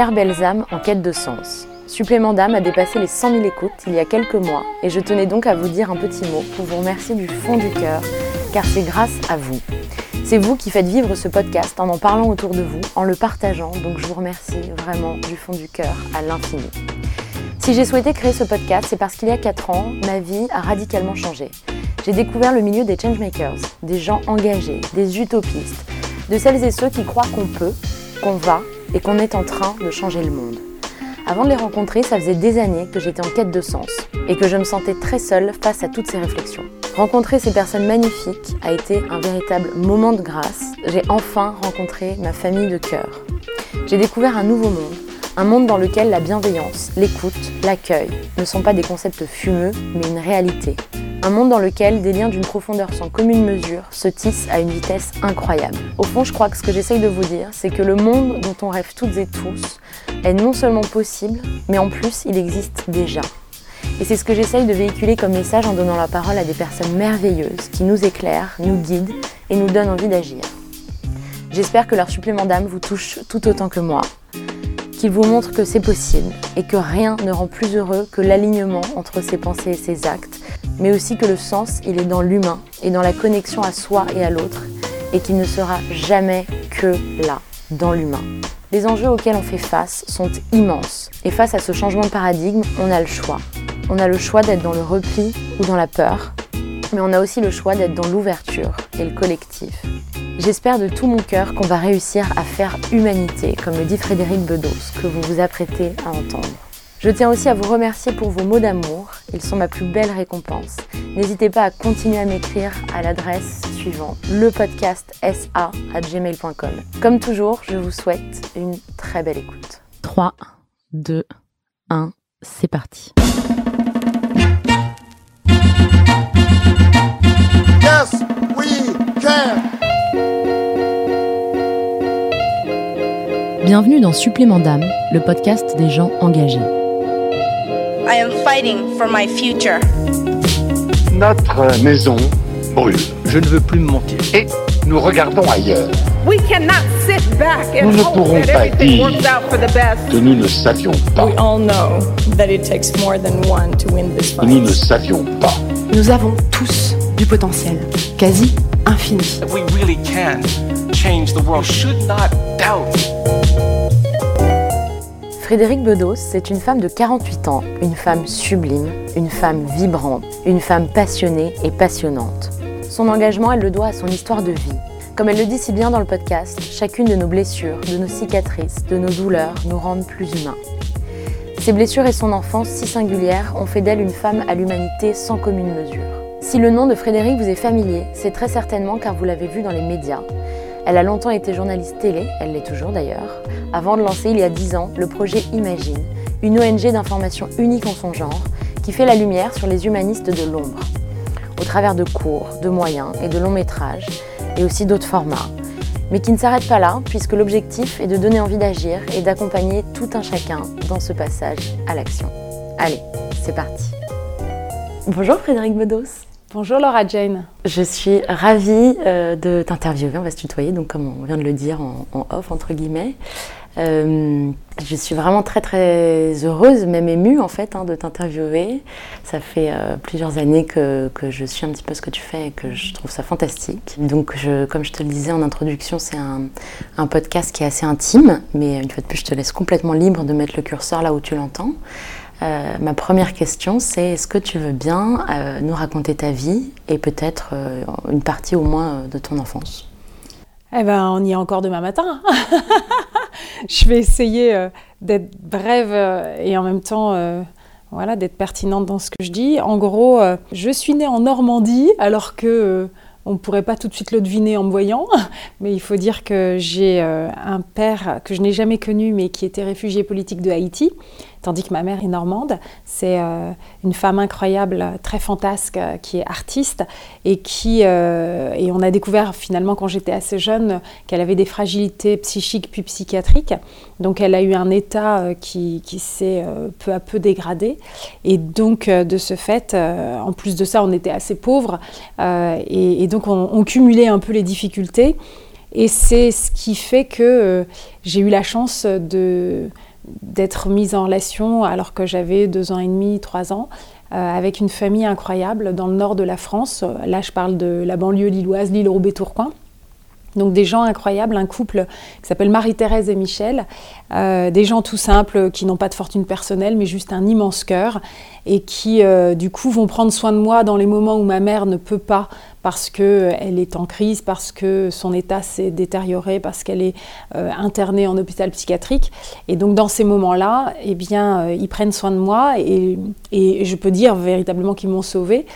Chère belles âmes en quête de sens. Supplément d'âme a dépassé les 100 000 écoutes il y a quelques mois et je tenais donc à vous dire un petit mot pour vous remercier du fond du cœur car c'est grâce à vous. C'est vous qui faites vivre ce podcast en en parlant autour de vous, en le partageant, donc je vous remercie vraiment du fond du cœur à l'infini. Si j'ai souhaité créer ce podcast, c'est parce qu'il y a 4 ans, ma vie a radicalement changé. J'ai découvert le milieu des changemakers, des gens engagés, des utopistes, de celles et ceux qui croient qu'on peut, qu'on va et qu'on est en train de changer le monde. Avant de les rencontrer, ça faisait des années que j'étais en quête de sens et que je me sentais très seule face à toutes ces réflexions. Rencontrer ces personnes magnifiques a été un véritable moment de grâce. J'ai enfin rencontré ma famille de cœur. J'ai découvert un nouveau monde, un monde dans lequel la bienveillance, l'écoute, l'accueil ne sont pas des concepts fumeux, mais une réalité. Un monde dans lequel des liens d'une profondeur sans commune mesure se tissent à une vitesse incroyable. Au fond, je crois que ce que j'essaye de vous dire, c'est que le monde dont on rêve toutes et tous est non seulement possible, mais en plus, il existe déjà. Et c'est ce que j'essaye de véhiculer comme message en donnant la parole à des personnes merveilleuses qui nous éclairent, nous guident et nous donnent envie d'agir. J'espère que leur supplément d'âme vous touche tout autant que moi, qu'il vous montre que c'est possible et que rien ne rend plus heureux que l'alignement entre ses pensées et ses actes, mais aussi que le sens, il est dans l'humain et dans la connexion à soi et à l'autre, et qu'il ne sera jamais que là, dans l'humain. Les enjeux auxquels on fait face sont immenses, et face à ce changement de paradigme, on a le choix. On a le choix d'être dans le repli ou dans la peur, mais on a aussi le choix d'être dans l'ouverture et le collectif. J'espère de tout mon cœur qu'on va réussir à faire humanité, comme le dit Frédéric Bedos, que vous vous apprêtez à entendre. Je tiens aussi à vous remercier pour vos mots d'amour, ils sont ma plus belle récompense. N'hésitez pas à continuer à m'écrire à l'adresse suivante, le. Comme toujours, je vous souhaite une très belle écoute. 3, 2, 1, c'est parti. Yes, we can. Bienvenue dans Supplément d'âme, le podcast des gens engagés. I am fighting for my future. Notre maison brûle Je ne veux plus me mentir. et nous regardons ailleurs. We cannot sit back and Nous ne pourrons pas everything dire works out for the best. que nous ne savions pas. We all know that it takes more than one to win this que Nous ne fight. savions pas. Nous avons tous du potentiel, quasi infini. We really can change the world. You should not doubt. Frédéric Bedos, c'est une femme de 48 ans, une femme sublime, une femme vibrante, une femme passionnée et passionnante. Son engagement, elle le doit à son histoire de vie. Comme elle le dit si bien dans le podcast, chacune de nos blessures, de nos cicatrices, de nos douleurs nous rendent plus humains. Ses blessures et son enfance si singulière ont fait d'elle une femme à l'humanité sans commune mesure. Si le nom de Frédéric vous est familier, c'est très certainement car vous l'avez vu dans les médias. Elle a longtemps été journaliste télé, elle l'est toujours d'ailleurs, avant de lancer il y a 10 ans le projet Imagine, une ONG d'information unique en son genre qui fait la lumière sur les humanistes de l'ombre, au travers de cours, de moyens et de longs métrages, et aussi d'autres formats, mais qui ne s'arrête pas là puisque l'objectif est de donner envie d'agir et d'accompagner tout un chacun dans ce passage à l'action. Allez, c'est parti. Bonjour Frédéric Bedos. Bonjour Laura Jane. Je suis ravie euh, de t'interviewer, on va se tutoyer, donc comme on vient de le dire en, off, entre guillemets. Euh, je suis vraiment très très heureuse, même émue en fait, hein, de t'interviewer. Ça fait euh, plusieurs années que, que je suis un petit peu ce que tu fais et que je trouve ça fantastique. Donc, je, comme je te le disais en introduction, c'est un, un podcast qui est assez intime, mais une fois de plus, je te laisse complètement libre de mettre le curseur là où tu l'entends. Euh, ma première question, c'est est-ce que tu veux bien euh, nous raconter ta vie et peut-être euh, une partie au moins de ton enfance? Eh ben, on y est encore demain matin. Je vais essayer d'être brève et en même temps, voilà, d'être pertinente dans ce que je dis. En gros, je suis née en Normandie, alors que on ne pourrait pas tout de suite le deviner en me voyant, mais il faut dire que j'ai un père que je n'ai jamais connu, mais qui était réfugié politique de Haïti, tandis que ma mère est normande. C'est euh, une femme incroyable, très fantasque, euh, qui est artiste et qui euh, et on a découvert finalement quand j'étais assez jeune qu'elle avait des fragilités psychiques puis psychiatriques. Donc elle a eu un état qui, qui s'est peu à peu dégradé et donc de ce fait, en plus de ça, on était assez pauvres et, donc on, cumulait un peu les difficultés. Et c'est ce qui fait que j'ai eu la chance de, d'être mise en relation alors que j'avais deux ans et demi, trois ans, euh, avec une famille incroyable dans le nord de la France. Là, je parle de la banlieue lilloise, lille roubaix tourcoing donc des gens incroyables, un couple qui s'appelle Marie-Thérèse et Michel, euh, des gens tout simples qui n'ont pas de fortune personnelle mais juste un immense cœur et qui euh, du coup vont prendre soin de moi dans les moments où ma mère ne peut pas parce qu'elle est en crise, parce que son état s'est détérioré, parce qu'elle est euh, internée en hôpital psychiatrique. Et donc dans ces moments-là, eh bien, ils prennent soin de moi et, et je peux dire véritablement qu'ils m'ont sauvée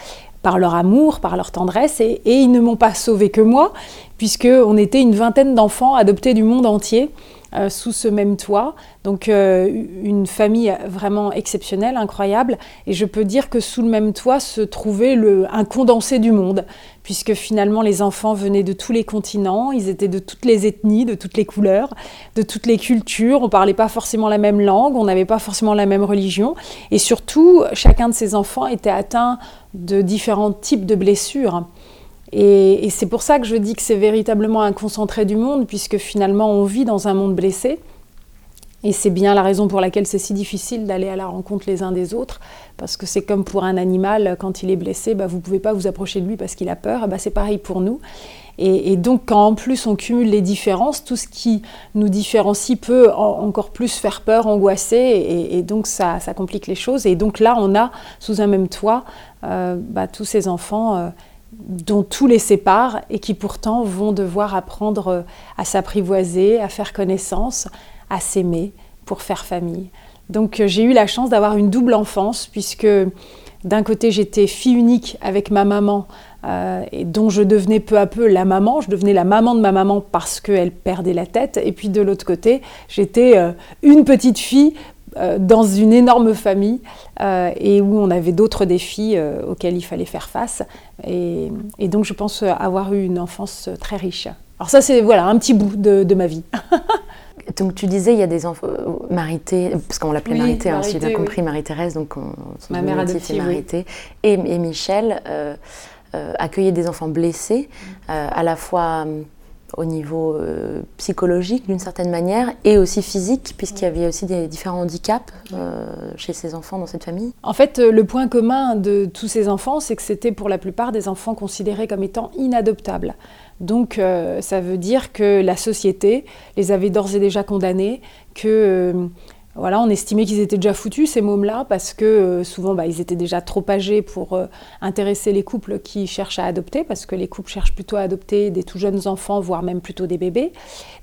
par leur amour, par leur tendresse, et, ils ne m'ont pas sauvé que moi, puisqu'on était une vingtaine d'enfants adoptés du monde entier euh, sous ce même toit. Donc euh, une famille vraiment exceptionnelle, incroyable. Et je peux dire que sous le même toit se trouvait un condensé du monde, puisque finalement les enfants venaient de tous les continents, ils étaient de toutes les ethnies, de toutes les couleurs, de toutes les cultures. On parlait pas forcément la même langue, on n'avait pas forcément la même religion. Et surtout, chacun de ces enfants était atteint de différents types de blessures. Et, c'est pour ça que je dis que c'est véritablement un concentré du monde, puisque finalement on vit dans un monde blessé. Et c'est bien la raison pour laquelle c'est si difficile d'aller à la rencontre les uns des autres, parce que c'est comme pour un animal, quand il est blessé, bah, vous ne pouvez pas vous approcher de lui parce qu'il a peur, bah, c'est pareil pour nous. Et, donc quand en plus on cumule les différences, tout ce qui nous différencie peut encore plus faire peur, angoisser, et, donc ça, complique les choses. Et donc là, on a sous un même toit euh, bah, tous ces enfants. Euh, dont tout les sépare et qui pourtant vont devoir apprendre euh, à s'apprivoiser, à faire connaissance, à s'aimer pour faire famille. Donc euh, j'ai eu la chance d'avoir une double enfance puisque d'un côté j'étais fille unique avec ma maman euh, et dont je devenais peu à peu la maman, je devenais la maman de ma maman parce qu'elle perdait la tête et puis de l'autre côté j'étais une petite fille euh, dans une énorme famille euh, et où on avait d'autres défis euh, auxquels il fallait faire face. Et, donc je pense avoir eu une enfance très riche. Alors ça c'est voilà un petit bout de, ma vie. donc tu disais il y a des enfants Marité, parce qu'on l'appelait Marité, hein, si j'ai bien compris, Marie-Thérèse, donc ma mère adoptive, Marité, et, et, Michel accueillait des enfants blessés, à la fois au niveau euh, psychologique d'une certaine manière et aussi physique, puisqu'il y avait aussi des différents handicaps euh, chez ces enfants dans cette famille. En fait, euh, le point commun de tous ces enfants, c'est que c'était pour la plupart des enfants considérés comme étant inadoptables. Donc ça veut dire que la société les avait d'ores et déjà condamnés, que voilà, on estimait qu'ils étaient déjà foutus, ces mômes-là, parce que euh, souvent, bah, ils étaient déjà trop âgés pour euh, intéresser les couples qui cherchent à adopter, parce que les couples cherchent plutôt à adopter des tout jeunes enfants, voire même plutôt des bébés.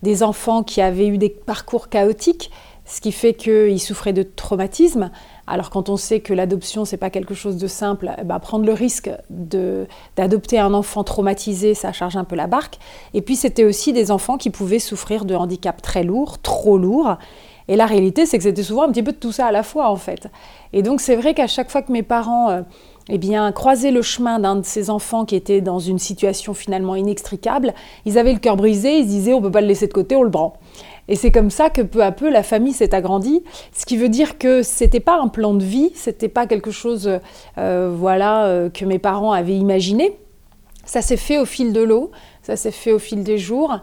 Des enfants qui avaient eu des parcours chaotiques, ce qui fait qu'ils souffraient de traumatismes. Alors quand on sait que l'adoption, c'est pas quelque chose de simple, bah, prendre le risque d'adopter un enfant traumatisé, ça charge un peu la barque. Et puis c'était aussi des enfants qui pouvaient souffrir de handicaps très lourds, trop lourds, et la réalité, c'est que c'était souvent un petit peu de tout ça à la fois, en fait. Et donc, c'est vrai qu'à chaque fois que mes parents euh, eh bien, croisaient le chemin d'un de ces enfants qui était dans une situation finalement inextricable, ils avaient le cœur brisé, ils se disaient, on ne peut pas le laisser de côté, on le prend. Et c'est comme ça que peu à peu la famille s'est agrandie, ce qui veut dire que c'était pas un plan de vie, c'était pas quelque chose, euh, voilà, euh, que mes parents avaient imaginé. Ça s'est fait au fil de l'eau, ça s'est fait au fil des jours.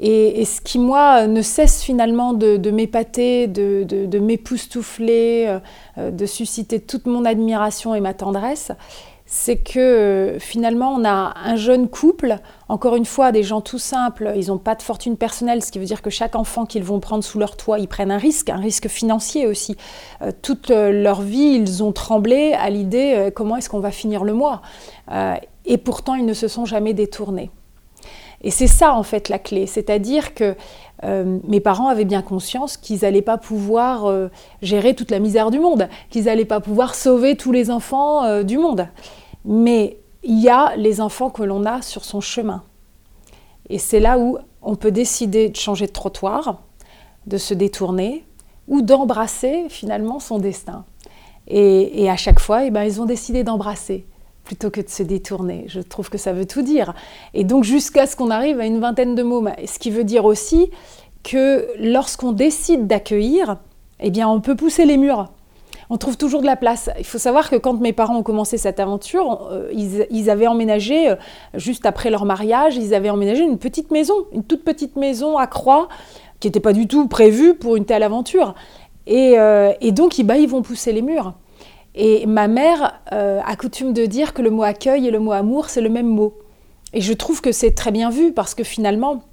Et, ce qui, moi, ne cesse finalement de, m'épater, de, de, euh, de susciter toute mon admiration et ma tendresse, c'est que euh, finalement, on a un jeune couple, encore une fois, des gens tout simples, ils n'ont pas de fortune personnelle, ce qui veut dire que chaque enfant qu'ils vont prendre sous leur toit, ils prennent un risque, un risque financier aussi. toute leur vie, ils ont tremblé à l'idée comment est-ce qu'on va finir le mois? et pourtant, ils ne se sont jamais détournés. Et c'est ça en fait la clé, c'est-à-dire que euh, mes parents avaient bien conscience qu'ils n'allaient pas pouvoir euh, gérer toute la misère du monde, qu'ils n'allaient pas pouvoir sauver tous les enfants euh, du monde. Mais il y a les enfants que l'on a sur son chemin. Et c'est là où on peut décider de changer de trottoir, de se détourner ou d'embrasser finalement son destin. Et, à chaque fois, eh ben, ils ont décidé d'embrasser plutôt que de se détourner. Je trouve que ça veut tout dire. Et donc jusqu'à ce qu'on arrive à une vingtaine de mots, ce qui veut dire aussi que lorsqu'on décide d'accueillir, eh bien on peut pousser les murs. On trouve toujours de la place. Il faut savoir que quand mes parents ont commencé cette aventure, euh, ils, avaient emménagé, euh, juste après leur mariage, ils avaient emménagé une petite maison, une toute petite maison à Croix, qui n'était pas du tout prévue pour une telle aventure. Et, euh, donc, ils vont pousser les murs. Et ma mère a coutume de dire que le mot accueil et le mot amour, c'est le même mot. Et je trouve que c'est très bien vu parce que finalement,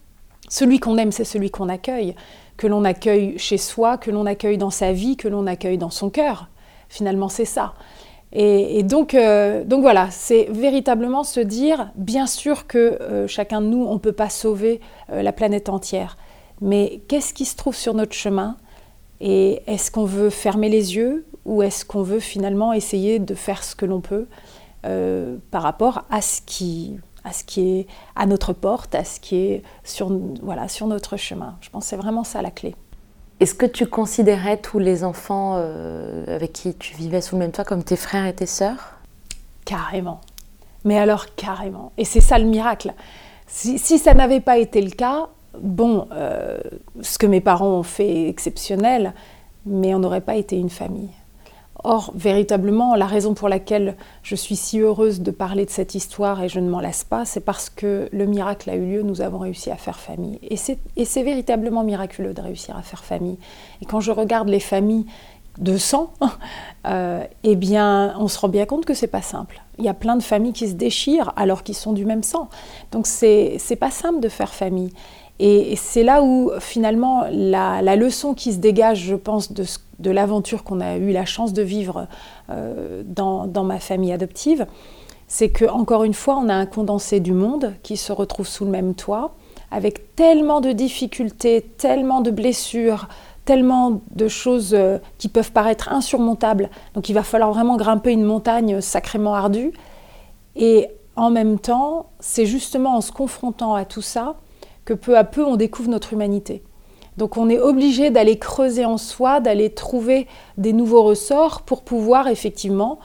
celui qu'on aime, c'est celui qu'on accueille. Que l'on accueille chez soi, que l'on accueille dans sa vie, que l'on accueille dans son cœur. Finalement, c'est ça. Et, donc, euh, donc voilà, c'est véritablement se dire, bien sûr que euh, chacun de nous, on ne peut pas sauver la planète entière. Mais qu'est-ce qui se trouve sur notre chemin Et est-ce qu'on veut fermer les yeux ou est-ce qu'on veut finalement essayer de faire ce que l'on peut euh, par rapport à ce, qui, à ce qui est à notre porte, à ce qui est sur, voilà, sur notre chemin Je pense que c'est vraiment ça la clé. Est-ce que tu considérais tous les enfants euh, avec qui tu vivais sous le même toit comme tes frères et tes sœurs? Carrément. Mais alors carrément. Et c'est ça le miracle. Si, si ça n'avait pas été le cas, bon, euh, ce que mes parents ont fait est exceptionnel, mais on n'aurait pas été une famille. Or, véritablement, la raison pour laquelle je suis si heureuse de parler de cette histoire et je ne m'en lasse pas, c'est parce que le miracle a eu lieu, nous avons réussi à faire famille. Et c'est véritablement miraculeux de réussir à faire famille. Et quand je regarde les familles de sang, euh, eh bien, on se rend bien compte que c'est pas simple. Il y a plein de familles qui se déchirent alors qu'ils sont du même sang. Donc, c'est pas simple de faire famille. Et c'est là où finalement la, leçon qui se dégage, je pense, de, l'aventure qu'on a eu la chance de vivre euh, dans, ma famille adoptive, c'est que encore une fois, on a un condensé du monde qui se retrouve sous le même toit, avec tellement de difficultés, tellement de blessures, tellement de choses euh, qui peuvent paraître insurmontables. Donc il va falloir vraiment grimper une montagne sacrément ardue. Et en même temps, c'est justement en se confrontant à tout ça que peu à peu on découvre notre humanité. Donc on est obligé d'aller creuser en soi, d'aller trouver des nouveaux ressorts pour pouvoir effectivement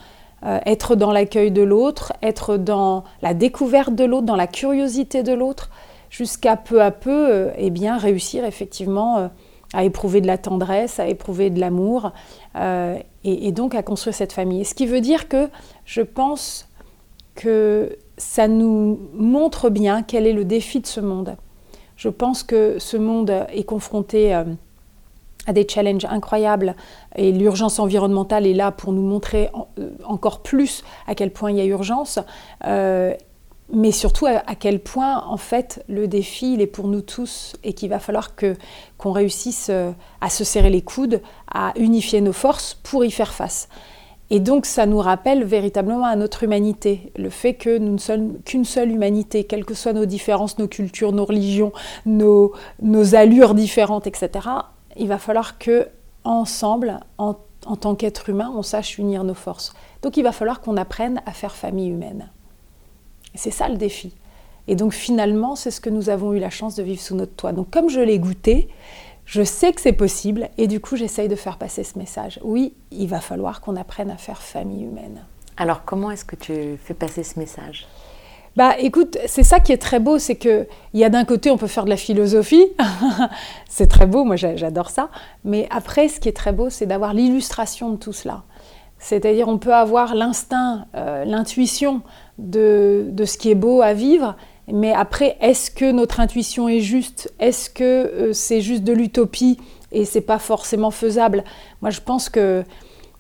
euh, être dans l'accueil de l'autre, être dans la découverte de l'autre, dans la curiosité de l'autre, jusqu'à peu à peu euh, eh bien, réussir effectivement euh, à éprouver de la tendresse, à éprouver de l'amour, et, et, donc à construire cette famille. Ce qui veut dire que je pense que ça nous montre bien quel est le défi de ce monde. Je pense que ce monde est confronté euh, à des challenges incroyables et l'urgence environnementale est là pour nous montrer euh, encore plus à quel point il y a urgence, euh, mais surtout à, quel point en fait le défi est pour nous tous et qu'il va falloir qu'on réussisse à se serrer les coudes, à unifier nos forces pour y faire face. Et donc ça nous rappelle véritablement à notre humanité, le fait que nous ne sommes qu'une seule humanité, quelles que soient nos différences, nos cultures, nos religions, nos, allures différentes, etc. Il va falloir que ensemble, en, en tant qu'être humain, on sache unir nos forces. Donc il va falloir qu'on apprenne à faire famille humaine. C'est ça le défi. Et donc finalement, c'est ce que nous avons eu la chance de vivre sous notre toit. Donc comme je l'ai goûté, je sais que c'est possible et du coup j'essaye de faire passer ce message. Oui, il va falloir qu'on apprenne à faire famille humaine. Alors comment est-ce que tu fais passer ce message? Bah écoute, c'est ça qui est très beau, c'est que il y a d'un côté on peut faire de la philosophie, c'est très beau, moi j'adore ça, mais après ce qui est très beau c'est d'avoir l'illustration de tout cela. C'est-à-dire on peut avoir l'instinct, euh, l'intuition de, de, ce qui est beau à vivre, mais après, est-ce que notre intuition est juste? Est-ce que euh, c'est juste de l'utopie et c'est pas forcément faisable? Moi, je pense que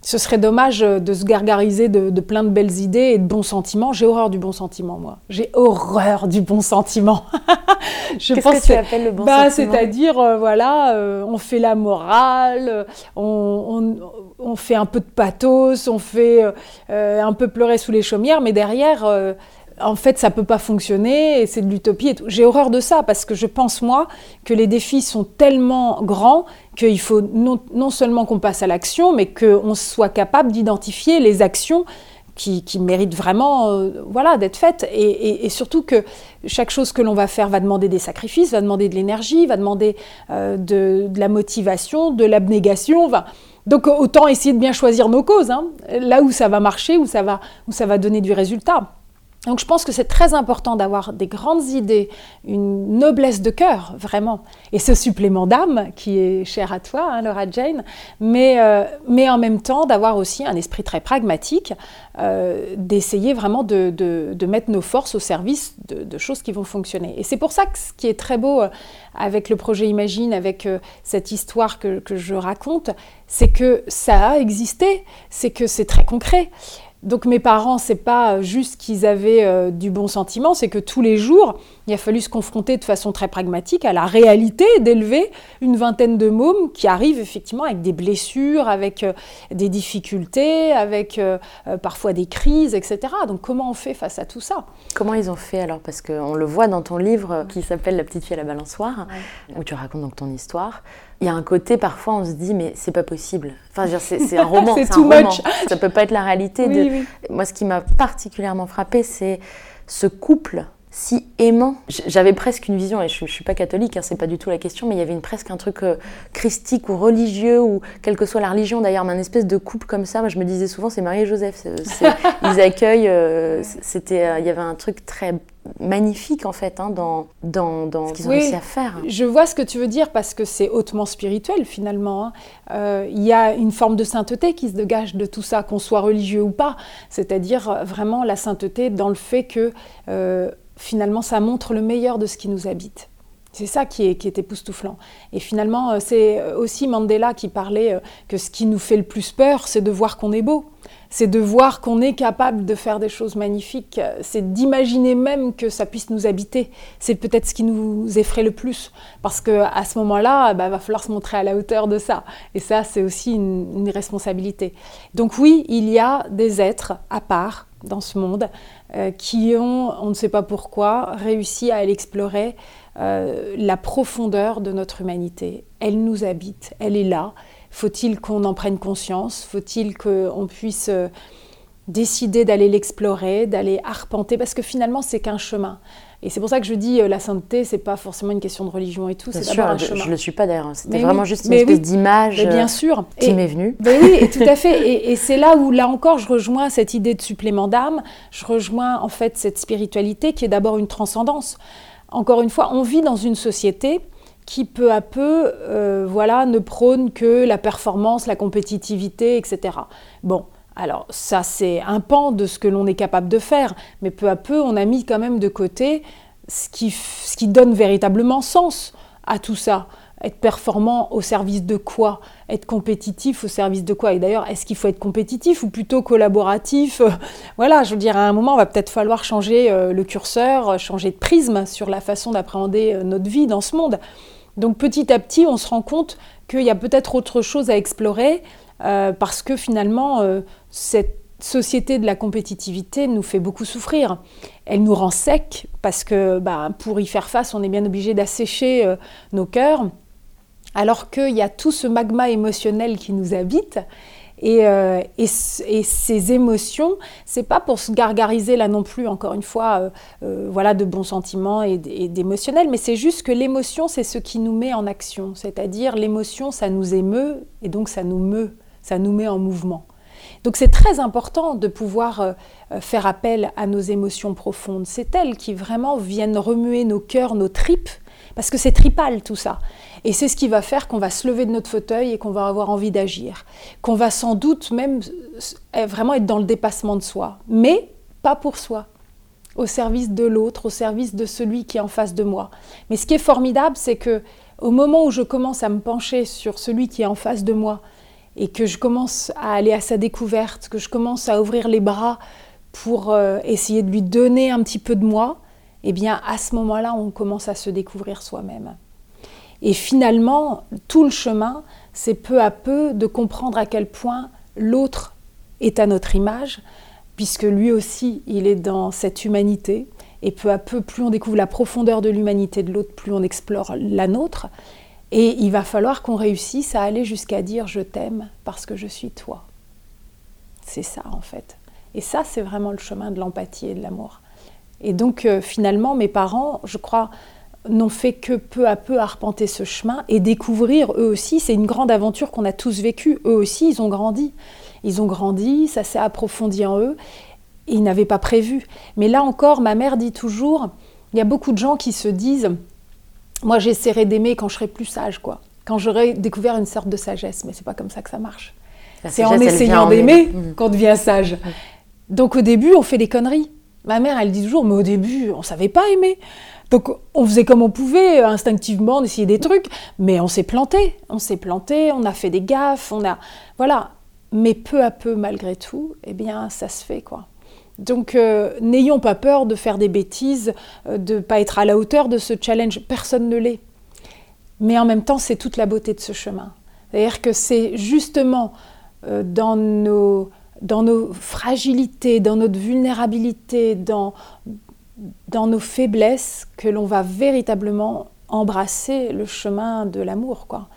ce serait dommage euh, de se gargariser de, plein de belles idées et de bons sentiments. J'ai horreur du bon sentiment, moi. J'ai horreur du bon sentiment. Qu'est-ce que tu appelles le bon bah, sentiment? C'est-à-dire, euh, voilà, on fait la morale, on, fait un peu de pathos, on fait un peu pleurer sous les chaumières, mais derrière en fait, ça peut pas fonctionner et c'est de l'utopie et. J'ai horreur de ça parce que je pense, moi, que les défis sont tellement grands qu'il faut non, seulement qu'on passe à l'action, mais qu'on soit capable d'identifier les actions qui, méritent vraiment euh, voilà, d'être faites. Et, surtout que chaque chose que l'on va faire va demander des sacrifices, va demander de l'énergie, va demander euh, de, la motivation, de l'abnégation. donc autant essayer de bien choisir nos causes, hein, là où ça va marcher, où ça va, où ça va donner du résultat. Donc je pense que c'est très important d'avoir des grandes idées, une noblesse de cœur, vraiment, et ce supplément d'âme qui est cher à toi, hein, Laura Jane, mais, euh, mais en même temps d'avoir aussi un esprit très pragmatique, euh, d'essayer vraiment de, de, de, mettre nos forces au service de, de, choses qui vont fonctionner. Et c'est pour ça que ce qui est très beau euh, avec le projet Imagine, avec cette histoire que, que je raconte, c'est que ça a existé, c'est que c'est très concret. Donc mes parents, c'est pas juste qu'ils avaient euh, du bon sentiment, c'est que tous les jours, il a fallu se confronter de façon très pragmatique à la réalité d'élever une vingtaine de mômes qui arrivent effectivement avec des blessures, avec euh, des difficultés, avec euh, parfois des crises, etc. Donc comment on fait face à tout ça? Comment ils ont fait alors? Parce qu'on le voit dans ton livre qui s'appelle La petite fille à la balançoire, ouais. où tu racontes donc ton histoire il y a un côté parfois on se dit mais c'est pas possible. Enfin c'est un roman, c'est un roman. Ça peut pas être la réalité. Oui, de... oui. Moi ce qui m'a particulièrement frappé c'est ce couple si aimant. J'avais presque une vision, et je ne suis pas catholique, hein, c'est pas du tout la question, mais il y avait une, presque un truc euh, christique ou religieux, ou quelle que soit la religion d'ailleurs, mais un espèce de couple comme ça. Moi, je me disais souvent, c'est Marie et Joseph. ils accueillent, euh, c'était, euh, il y avait un truc très magnifique en fait hein, dans, dans, dans, ce qu'ils ont oui, réussi à faire. Je vois ce que tu veux dire parce que c'est hautement spirituel finalement. Hein. Euh, il y a une forme de sainteté qui se dégage de tout ça, qu'on soit religieux ou pas. C'est-à-dire vraiment la sainteté dans le fait que euh, finalement ça montre le meilleur de ce qui nous habite. C'est ça qui est, époustouflant. Et finalement, c'est aussi Mandela qui parlait que ce qui nous fait le plus peur, c'est de voir qu'on est beau. C'est de voir qu'on est capable de faire des choses magnifiques. C'est d'imaginer même que ça puisse nous habiter. C'est peut-être ce qui nous effraie le plus. Parce qu'à ce moment-là, il bah, va falloir se montrer à la hauteur de ça. Et ça, c'est aussi une, responsabilité. Donc oui, il y a des êtres à part dans ce monde euh, qui ont, on ne sait pas pourquoi, réussi à l'explorer euh, la profondeur de notre humanité. Elle nous habite, elle est là. Faut-il qu'on en prenne conscience? Faut-il qu'on puisse euh, décider d'aller l'explorer, d'aller arpenter? Parce que finalement, c'est qu'un chemin. Et c'est pour ça que je dis euh, la sainteté, c'est pas forcément une question de religion et tout, c'est d'abord un je. Je le suis pas d'ailleurs. C'était Mais vraiment oui, juste une espèce oui. d'image bien sûr. qui m'est venue. Ben oui, et tout à fait. Et, et c'est là où, là encore, je rejoins cette idée de supplément d'âme. Je rejoins en fait cette spiritualité qui est d'abord une transcendance. Encore une fois, on vit dans une société qui peu à peu, euh, voilà, ne prône que la performance, la compétitivité, etc. Bon. Alors ça, c'est un pan de ce que l'on est capable de faire, mais peu à peu, on a mis quand même de côté ce qui, donne véritablement sens à tout ça. Être performant au service de quoi? Être compétitif au service de quoi? Et d'ailleurs, est-ce qu'il faut être compétitif ou plutôt collaboratif? Voilà, je veux dire, à un moment, il va peut-être falloir changer euh, le curseur, euh, changer de prisme sur la façon d'appréhender euh, notre vie dans ce monde. Donc petit à petit, on se rend compte qu'il y a peut-être autre chose à explorer parce que finalement, cette société de la compétitivité nous fait beaucoup souffrir. Elle nous rend secs parce que bah, pour y faire face, on est bien obligé d'assécher euh, nos cœurs, alors qu'il y a tout ce magma émotionnel qui nous habite. Et, euh, ces émotions, c'est pas pour se gargariser là non plus, encore une fois, euh, voilà, de bons sentiments et, et d'émotionnel, mais c'est juste que l'émotion, c'est ce qui nous met en action. C'est-à-dire, l'émotion, ça nous émeut et donc ça nous meut, ça nous met en mouvement. Donc c'est très important de pouvoir euh, euh, faire appel à nos émotions profondes. C'est elles qui vraiment viennent remuer nos cœurs, nos tripes, parce que c'est tripal tout ça. Et c'est ce qui va faire qu'on va se lever de notre fauteuil et qu'on va avoir envie d'agir. Qu'on va sans doute même euh, vraiment être dans le dépassement de soi. Mais pas pour soi. Au service de l'autre, au service de celui qui est en face de moi. Mais ce qui est formidable, c'est que au moment où je commence à me pencher sur celui qui est en face de moi, et que je commence à aller à sa découverte, que je commence à ouvrir les bras pour euh, essayer de lui donner un petit peu de moi, eh bien à ce moment-là, on commence à se découvrir soi-même. Et finalement, tout le chemin, c'est peu à peu de comprendre à quel point l'autre est à notre image, puisque lui aussi, il est dans cette humanité. Et peu à peu, plus on découvre la profondeur de l'humanité de l'autre, plus on explore la nôtre. Et il va falloir qu'on réussisse à aller jusqu'à dire je t'aime parce que je suis toi. C'est ça en fait. Et ça, c'est vraiment le chemin de l'empathie et de l'amour. Et donc euh, finalement, mes parents, je crois, n'ont fait que peu à peu arpenter ce chemin et découvrir eux aussi. C'est une grande aventure qu'on a tous vécue. Eux aussi, ils ont grandi. Ils ont grandi, ça s'est approfondi en eux. ils n'avaient pas prévu. Mais là encore, ma mère dit toujours, il y a beaucoup de gens qui se disent, moi j'essaierai d'aimer quand je serai plus sage, quoi. Quand j'aurai découvert une sorte de sagesse, mais c'est pas comme ça que ça marche. C'est en essayant d'aimer mmh. qu'on devient sage. Donc au début, on fait des conneries. Ma mère, elle dit toujours, mais au début, on savait pas aimer. Donc on faisait comme on pouvait, instinctivement, on essayait des trucs, mais on s'est planté, on s'est planté, on a fait des gaffes, on a... Voilà. Mais peu à peu, malgré tout, eh bien, ça se fait, quoi. Donc euh, n'ayons pas peur de faire des bêtises, euh, de ne pas être à la hauteur de ce challenge. Personne ne l'est. Mais en même temps, c'est toute la beauté de ce chemin. C'est-à-dire que c'est justement euh, dans, nos, dans nos fragilités, dans notre vulnérabilité, dans, dans nos faiblesses que l'on va véritablement embrasser le chemin de l'amour. quoi.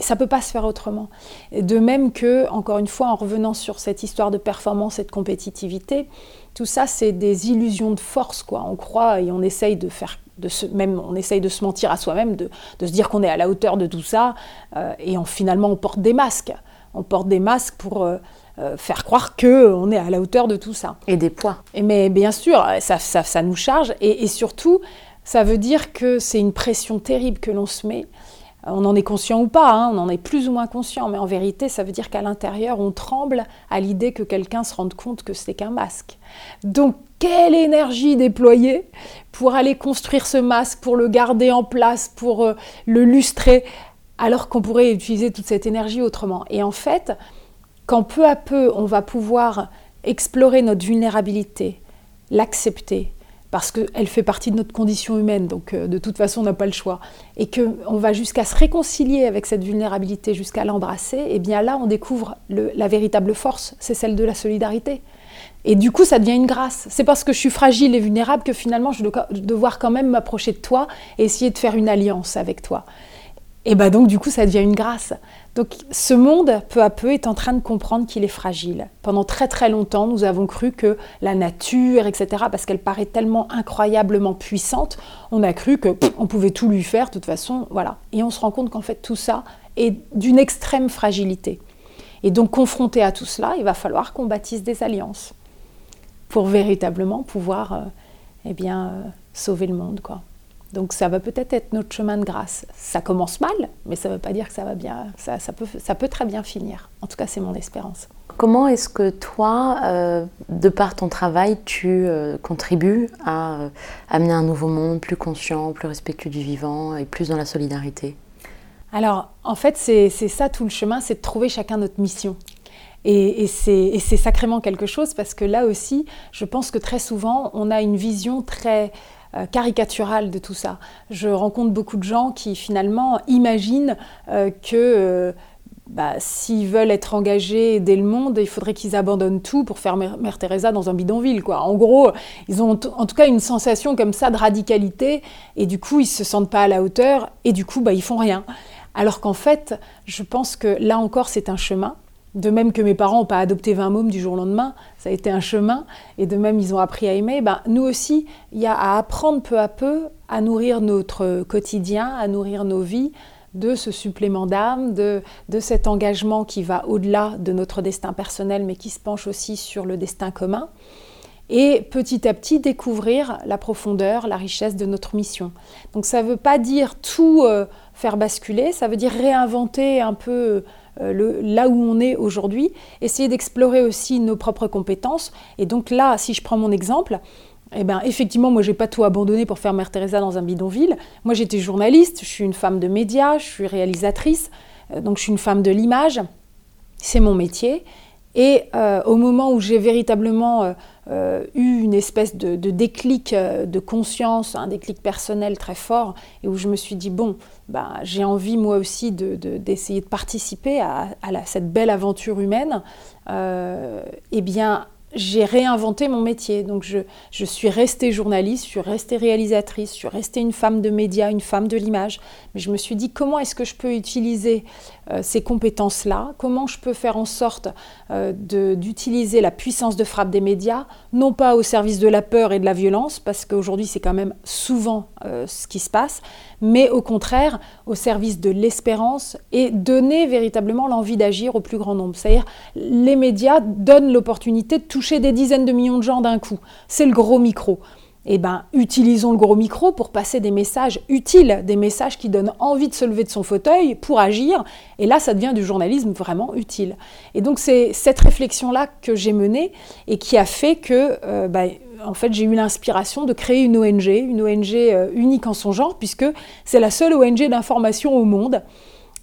Ça peut pas se faire autrement. Et de même que, encore une fois, en revenant sur cette histoire de performance et de compétitivité, tout ça, c'est des illusions de force. quoi. On croit et on essaye de faire de se, même on essaye de se mentir à soi-même, de, de, se dire qu'on est à la hauteur de tout ça, euh, et on, finalement on porte des masques. On porte des masques pour euh, euh, faire croire qu'on est à la hauteur de tout ça. Et des poids. Et mais bien sûr, ça, ça, ça nous charge, et, et, surtout, ça veut dire que c'est une pression terrible que l'on se met. On en est conscient ou pas, hein, on en est plus ou moins conscient, mais en vérité, ça veut dire qu'à l'intérieur, on tremble à l'idée que quelqu'un se rende compte que c'est qu'un masque. Donc, quelle énergie déployer pour aller construire ce masque, pour le garder en place, pour euh, le lustrer, alors qu'on pourrait utiliser toute cette énergie autrement. Et en fait, quand peu à peu on va pouvoir explorer notre vulnérabilité, l'accepter, parce qu'elle fait partie de notre condition humaine, donc euh, de toute façon on n'a pas le choix, et qu'on va jusqu'à se réconcilier avec cette vulnérabilité, jusqu'à l'embrasser, et eh bien là on découvre la véritable force, c'est celle de la solidarité. Et du coup, ça devient une grâce. C'est parce que je suis fragile et vulnérable que finalement, je dois devoir quand même m'approcher de toi et essayer de faire une alliance avec toi. Et bien donc, du coup, ça devient une grâce. Donc, ce monde, peu à peu, est en train de comprendre qu'il est fragile. Pendant très très longtemps, nous avons cru que la nature, etc., parce qu'elle paraît tellement incroyablement puissante, on a cru que on pouvait tout lui faire, de toute façon, voilà. Et on se rend compte qu'en fait, tout ça est d'une extrême fragilité. Et donc, confronté à tout cela, il va falloir qu'on bâtisse des alliances pour véritablement pouvoir euh, eh bien, euh, sauver le monde. Quoi. Donc ça va peut-être être notre chemin de grâce. Ça commence mal, mais ça ne veut pas dire que ça va bien. Ça, ça, peut, ça peut très bien finir. En tout cas, c'est mon espérance. Comment est-ce que toi, euh, de par ton travail, tu contribues à amener un nouveau monde plus conscient, plus respectueux du vivant et plus dans la solidarité? Alors, en fait, c'est ça tout le chemin, c'est de trouver chacun notre mission. Et, c'est sacrément quelque chose parce que là aussi, je pense que très souvent, on a une vision très euh, caricaturale de tout ça. Je rencontre beaucoup de gens qui finalement imaginent euh, que... Euh, bah, s'ils veulent être engagés dès le monde, il faudrait qu'ils abandonnent tout pour faire Mère, Teresa dans un bidonville. Quoi. En gros, ils ont en tout cas une sensation comme ça de radicalité, et du coup, ils se sentent pas à la hauteur, et du coup, bah, ils font rien. Alors qu'en fait, je pense que là encore, c'est un chemin. De même que mes parents n'ont pas adopté 20 mômes du jour au lendemain, ça a été un chemin, et de même ils ont appris à aimer, ben, nous aussi, il y a à apprendre peu à peu à nourrir notre quotidien, à nourrir nos vies de ce supplément d'âme, de, de cet engagement qui va au-delà de notre destin personnel, mais qui se penche aussi sur le destin commun. Et petit à petit découvrir la profondeur, la richesse de notre mission. Donc ça ne veut pas dire tout euh, faire basculer, ça veut dire réinventer un peu euh, là où on est aujourd'hui, essayer d'explorer aussi nos propres compétences. Et donc là, si je prends mon exemple, eh ben, effectivement, moi, j'ai pas tout abandonné pour faire Mère Teresa dans un bidonville. Moi, j'étais journaliste, je suis une femme de médias, je suis réalisatrice, euh, donc je suis une femme de l'image. C'est mon métier. Et euh, au moment où j'ai véritablement eu une espèce de, déclic de conscience, un déclic personnel très fort, et où je me suis dit, bon, bah, j'ai envie moi aussi d'essayer de, participer à, cette belle aventure humaine, euh, eh bien, j'ai réinventé mon métier. Donc, je, suis restée journaliste, je suis restée réalisatrice, je suis restée une femme de médias, une femme de l'image. Mais je me suis dit, comment est-ce que je peux utiliser euh, ces compétences-là Comment je peux faire en sorte euh, d'utiliser la puissance de frappe des médias, non pas au service de la peur et de la violence, parce qu'aujourd'hui, c'est quand même souvent ce qui se passe, mais au contraire au service de l'espérance et donner véritablement l'envie d'agir au plus grand nombre. C'est-à-dire les médias donnent l'opportunité de toucher des dizaines de millions de gens d'un coup. C'est le gros micro. Eh ben, utilisons le gros micro pour passer des messages utiles, des messages qui donnent envie de se lever de son fauteuil pour agir. Et là, ça devient du journalisme vraiment utile. Et donc, c'est cette réflexion-là que j'ai menée et qui a fait que, euh, bah, en fait, j'ai eu l'inspiration de créer une ONG, une ONG euh, unique en son genre, puisque c'est la seule ONG d'information au monde.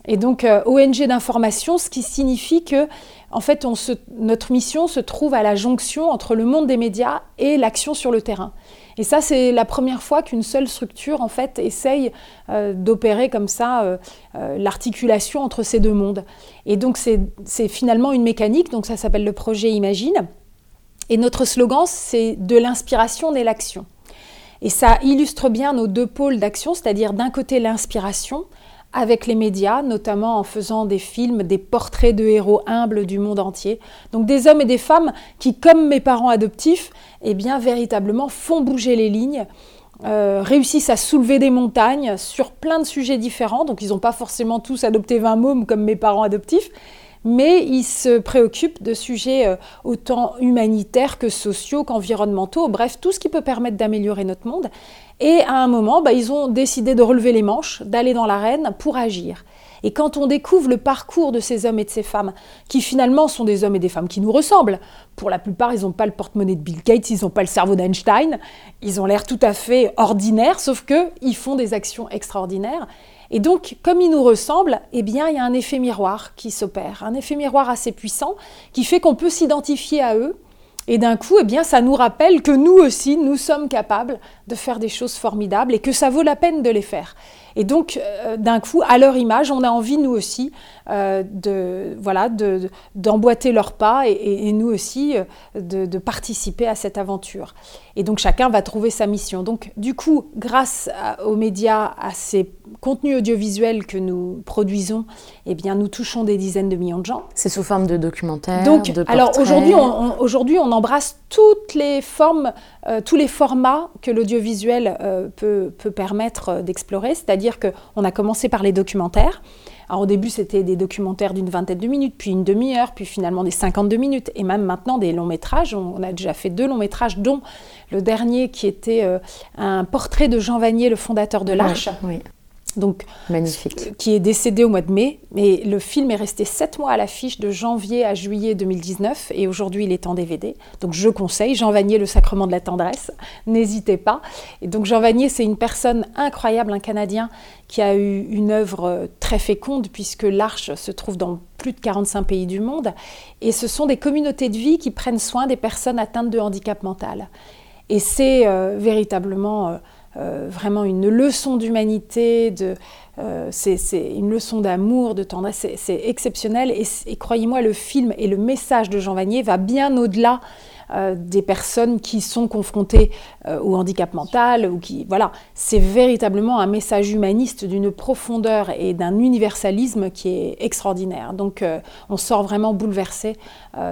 Et donc, euh, ONG d'information, ce qui signifie que, en fait, notre mission se trouve à la jonction entre le monde des médias et l'action sur le terrain. Et ça, c'est la première fois qu'une seule structure, en fait, essaye euh, d'opérer comme ça euh, euh, l'articulation entre ces deux mondes. Et donc, c'est finalement une mécanique, donc ça s'appelle le projet Imagine. Et notre slogan, c'est de l'inspiration naît l'action. Et ça illustre bien nos deux pôles d'action, c'est-à-dire d'un côté l'inspiration, avec les médias, notamment en faisant des films, des portraits de héros humbles du monde entier. Donc des hommes et des femmes qui, comme mes parents adoptifs, eh bien véritablement font bouger les lignes, euh, réussissent à soulever des montagnes sur plein de sujets différents. Donc ils n'ont pas forcément tous adopté 20 mômes comme mes parents adoptifs, mais ils se préoccupent de sujets euh, autant humanitaires que sociaux qu'environnementaux, bref, tout ce qui peut permettre d'améliorer notre monde. Et à un moment, bah, ils ont décidé de relever les manches, d'aller dans l'arène pour agir. Et quand on découvre le parcours de ces hommes et de ces femmes, qui finalement sont des hommes et des femmes qui nous ressemblent, pour la plupart, ils n'ont pas le porte-monnaie de Bill Gates, ils n'ont pas le cerveau d'Einstein, ils ont l'air tout à fait ordinaires, sauf qu'ils font des actions extraordinaires. Et donc, comme ils nous ressemblent, eh bien, il y a un effet miroir qui s'opère, un effet miroir assez puissant qui fait qu'on peut s'identifier à eux et d'un coup, eh bien, ça nous rappelle que nous aussi, nous sommes capables de faire des choses formidables et que ça vaut la peine de les faire. Et donc, euh, d'un coup, à leur image, on a envie, nous aussi, euh, de, voilà, d'emboîter leurs pas et, nous aussi euh, de, participer à cette aventure. Et donc, chacun va trouver sa mission. Donc, du coup, grâce aux médias, à ces contenus audiovisuels que nous produisons, eh bien, nous touchons des dizaines de millions de gens. C'est sous forme de documentaires, donc, de Alors, aujourd'hui, on, on embrasse toutes les formes, tous les formats que l'audiovisuel peut, peut permettre d'explorer, c'est-à-dire dire qu'on a commencé par les documentaires. Alors au début, c'était des documentaires d'une vingtaine de minutes, puis une demi-heure, puis finalement des 52 minutes, et même maintenant des longs métrages. On a déjà fait deux longs métrages, dont le dernier qui était euh, un portrait de Jean Vanier, le fondateur de l'Arche. Oui donc magnifique, qui est décédé au mois de mai. Mais le film est resté sept mois à l'affiche de janvier à juillet 2019 et aujourd'hui il est en DVD. Donc je conseille Jean Vanier, le sacrement de la tendresse. N'hésitez pas. Et donc Jean Vanier, c'est une personne incroyable, un Canadien qui a eu une œuvre très féconde puisque l'Arche se trouve dans plus de 45 pays du monde et ce sont des communautés de vie qui prennent soin des personnes atteintes de handicap mental. Et c'est euh, véritablement euh, euh, vraiment une leçon d'humanité, euh, c'est, une leçon d'amour, de tendresse, c'est, exceptionnel. Et, croyez-moi, le film et le message de Jean Vanier va bien au-delà euh, des personnes qui sont confrontées au handicap mental ou qui, voilà, c'est véritablement un message humaniste d'une profondeur et d'un universalisme qui est extraordinaire. Donc, on sort vraiment bouleversé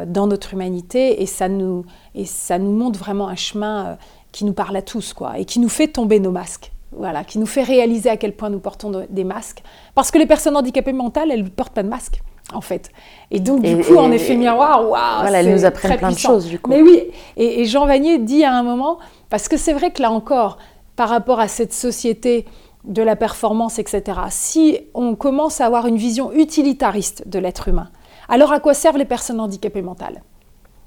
dans notre humanité et ça nous, et ça nous montre vraiment un chemin qui nous parle à tous, quoi, et qui nous fait tomber nos masques. Voilà, qui nous fait réaliser à quel point nous portons des masques. Parce que les personnes handicapées mentales, elles ne portent pas de masque, en fait. Et donc, du coup, en effet miroir, waouh Voilà, elles nous apprennent plein de choses, du coup. Mais oui, et, Jean Vanier dit à un moment, parce que c'est vrai que là encore, par rapport à cette société de la performance, etc., si on commence à avoir une vision utilitariste de l'être humain, alors à quoi servent les personnes handicapées mentales?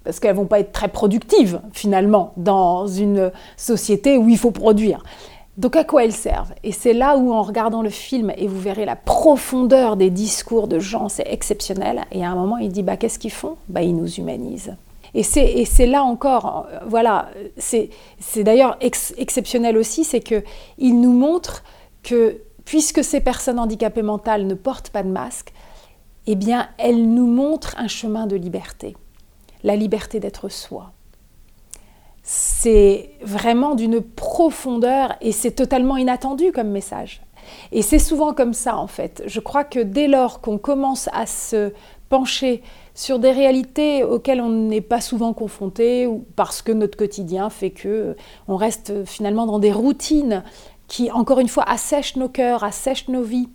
Parce qu'elles vont pas être très productives finalement dans une société où il faut produire. Donc à quoi elles servent? Et c'est là où en regardant le film, et vous verrez la profondeur des discours de Jean, c'est exceptionnel, et à un moment il dit, bah, qu'est-ce qu'ils font? Bah, Ils nous humanisent. Et c'est là encore, euh, voilà, c'est d'ailleurs exceptionnel aussi, c'est qu'il nous montre que puisque ces personnes handicapées mentales ne portent pas de masque, eh bien elles nous montrent un chemin de liberté la liberté d'être soi. C'est vraiment d'une profondeur et c'est totalement inattendu comme message. Et c'est souvent comme ça en fait. Je crois que dès lors qu'on commence à se pencher sur des réalités auxquelles on n'est pas souvent confronté ou parce que notre quotidien fait que on reste finalement dans des routines qui encore une fois assèchent nos cœurs, assèchent nos vies.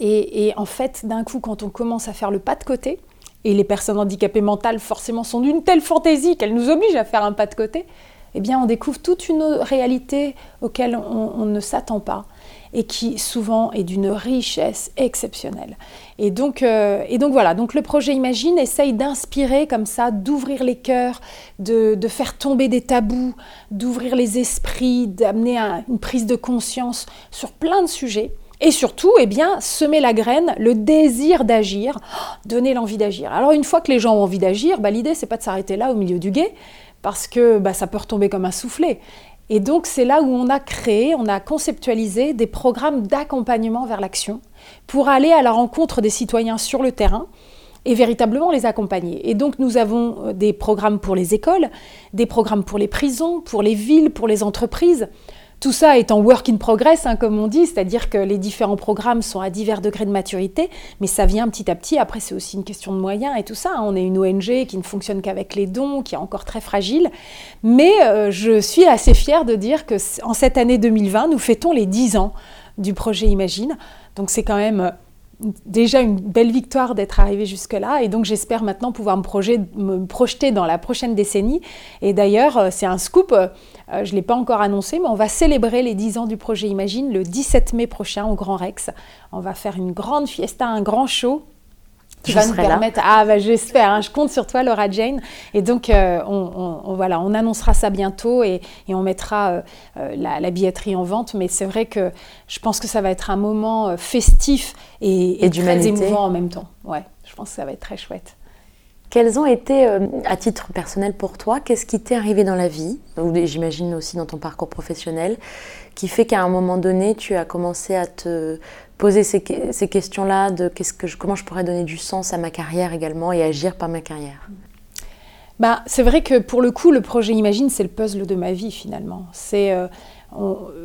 Et, et en fait, d'un coup, quand on commence à faire le pas de côté, et les personnes handicapées mentales forcément sont d'une telle fantaisie qu'elles nous obligent à faire un pas de côté, eh bien on découvre toute une réalité auquel on, ne s'attend pas et qui souvent est d'une richesse exceptionnelle. Et donc, euh, et donc voilà, donc le projet Imagine essaye d'inspirer comme ça, d'ouvrir les cœurs, de, faire tomber des tabous, d'ouvrir les esprits, d'amener un, une prise de conscience sur plein de sujets. Et surtout, eh bien, semer la graine, le désir d'agir, donner l'envie d'agir. Alors une fois que les gens ont envie d'agir, bah, l'idée c'est pas de s'arrêter là au milieu du guet, parce que bah, ça peut retomber comme un soufflet. Et donc c'est là où on a créé, on a conceptualisé des programmes d'accompagnement vers l'action pour aller à la rencontre des citoyens sur le terrain et véritablement les accompagner. Et donc nous avons des programmes pour les écoles, des programmes pour les prisons, pour les villes, pour les entreprises. Tout ça est en work in progress, hein, comme on dit, c'est-à-dire que les différents programmes sont à divers degrés de maturité, mais ça vient petit à petit. Après, c'est aussi une question de moyens et tout ça. Hein. On est une ONG qui ne fonctionne qu'avec les dons, qui est encore très fragile. Mais euh, je suis assez fière de dire que en cette année 2020, nous fêtons les 10 ans du projet Imagine. Donc c'est quand même déjà une belle victoire d'être arrivé jusque-là. Et donc j'espère maintenant pouvoir me, projet, me, projeter dans la prochaine décennie. Et d'ailleurs, euh, c'est un scoop, euh, je ne l'ai pas encore annoncé, mais on va célébrer les 10 ans du projet Imagine le 17 mai prochain au Grand Rex. On va faire une grande fiesta, un grand show qui va nous permettre. Là. Ah, bah, j'espère, hein, je compte sur toi, Laura Jane. Et donc, euh, on, on, voilà, on annoncera ça bientôt et, et on mettra euh, la, la, billetterie en vente. Mais c'est vrai que je pense que ça va être un moment festif et, et très émouvant en même temps. Ouais, je pense que ça va être très chouette. Quels ont été, euh, à titre personnel pour toi, qu'est-ce qui t'est arrivé dans la vie, ou j'imagine aussi dans ton parcours professionnel, qui fait qu'à un moment donné, tu as commencé à te poser ces, questions-là de qu'est-ce que je, comment je pourrais donner du sens à ma carrière également et agir par ma carrière bah, C'est vrai que pour le coup, le projet Imagine, c'est le puzzle de ma vie finalement. C'est, euh,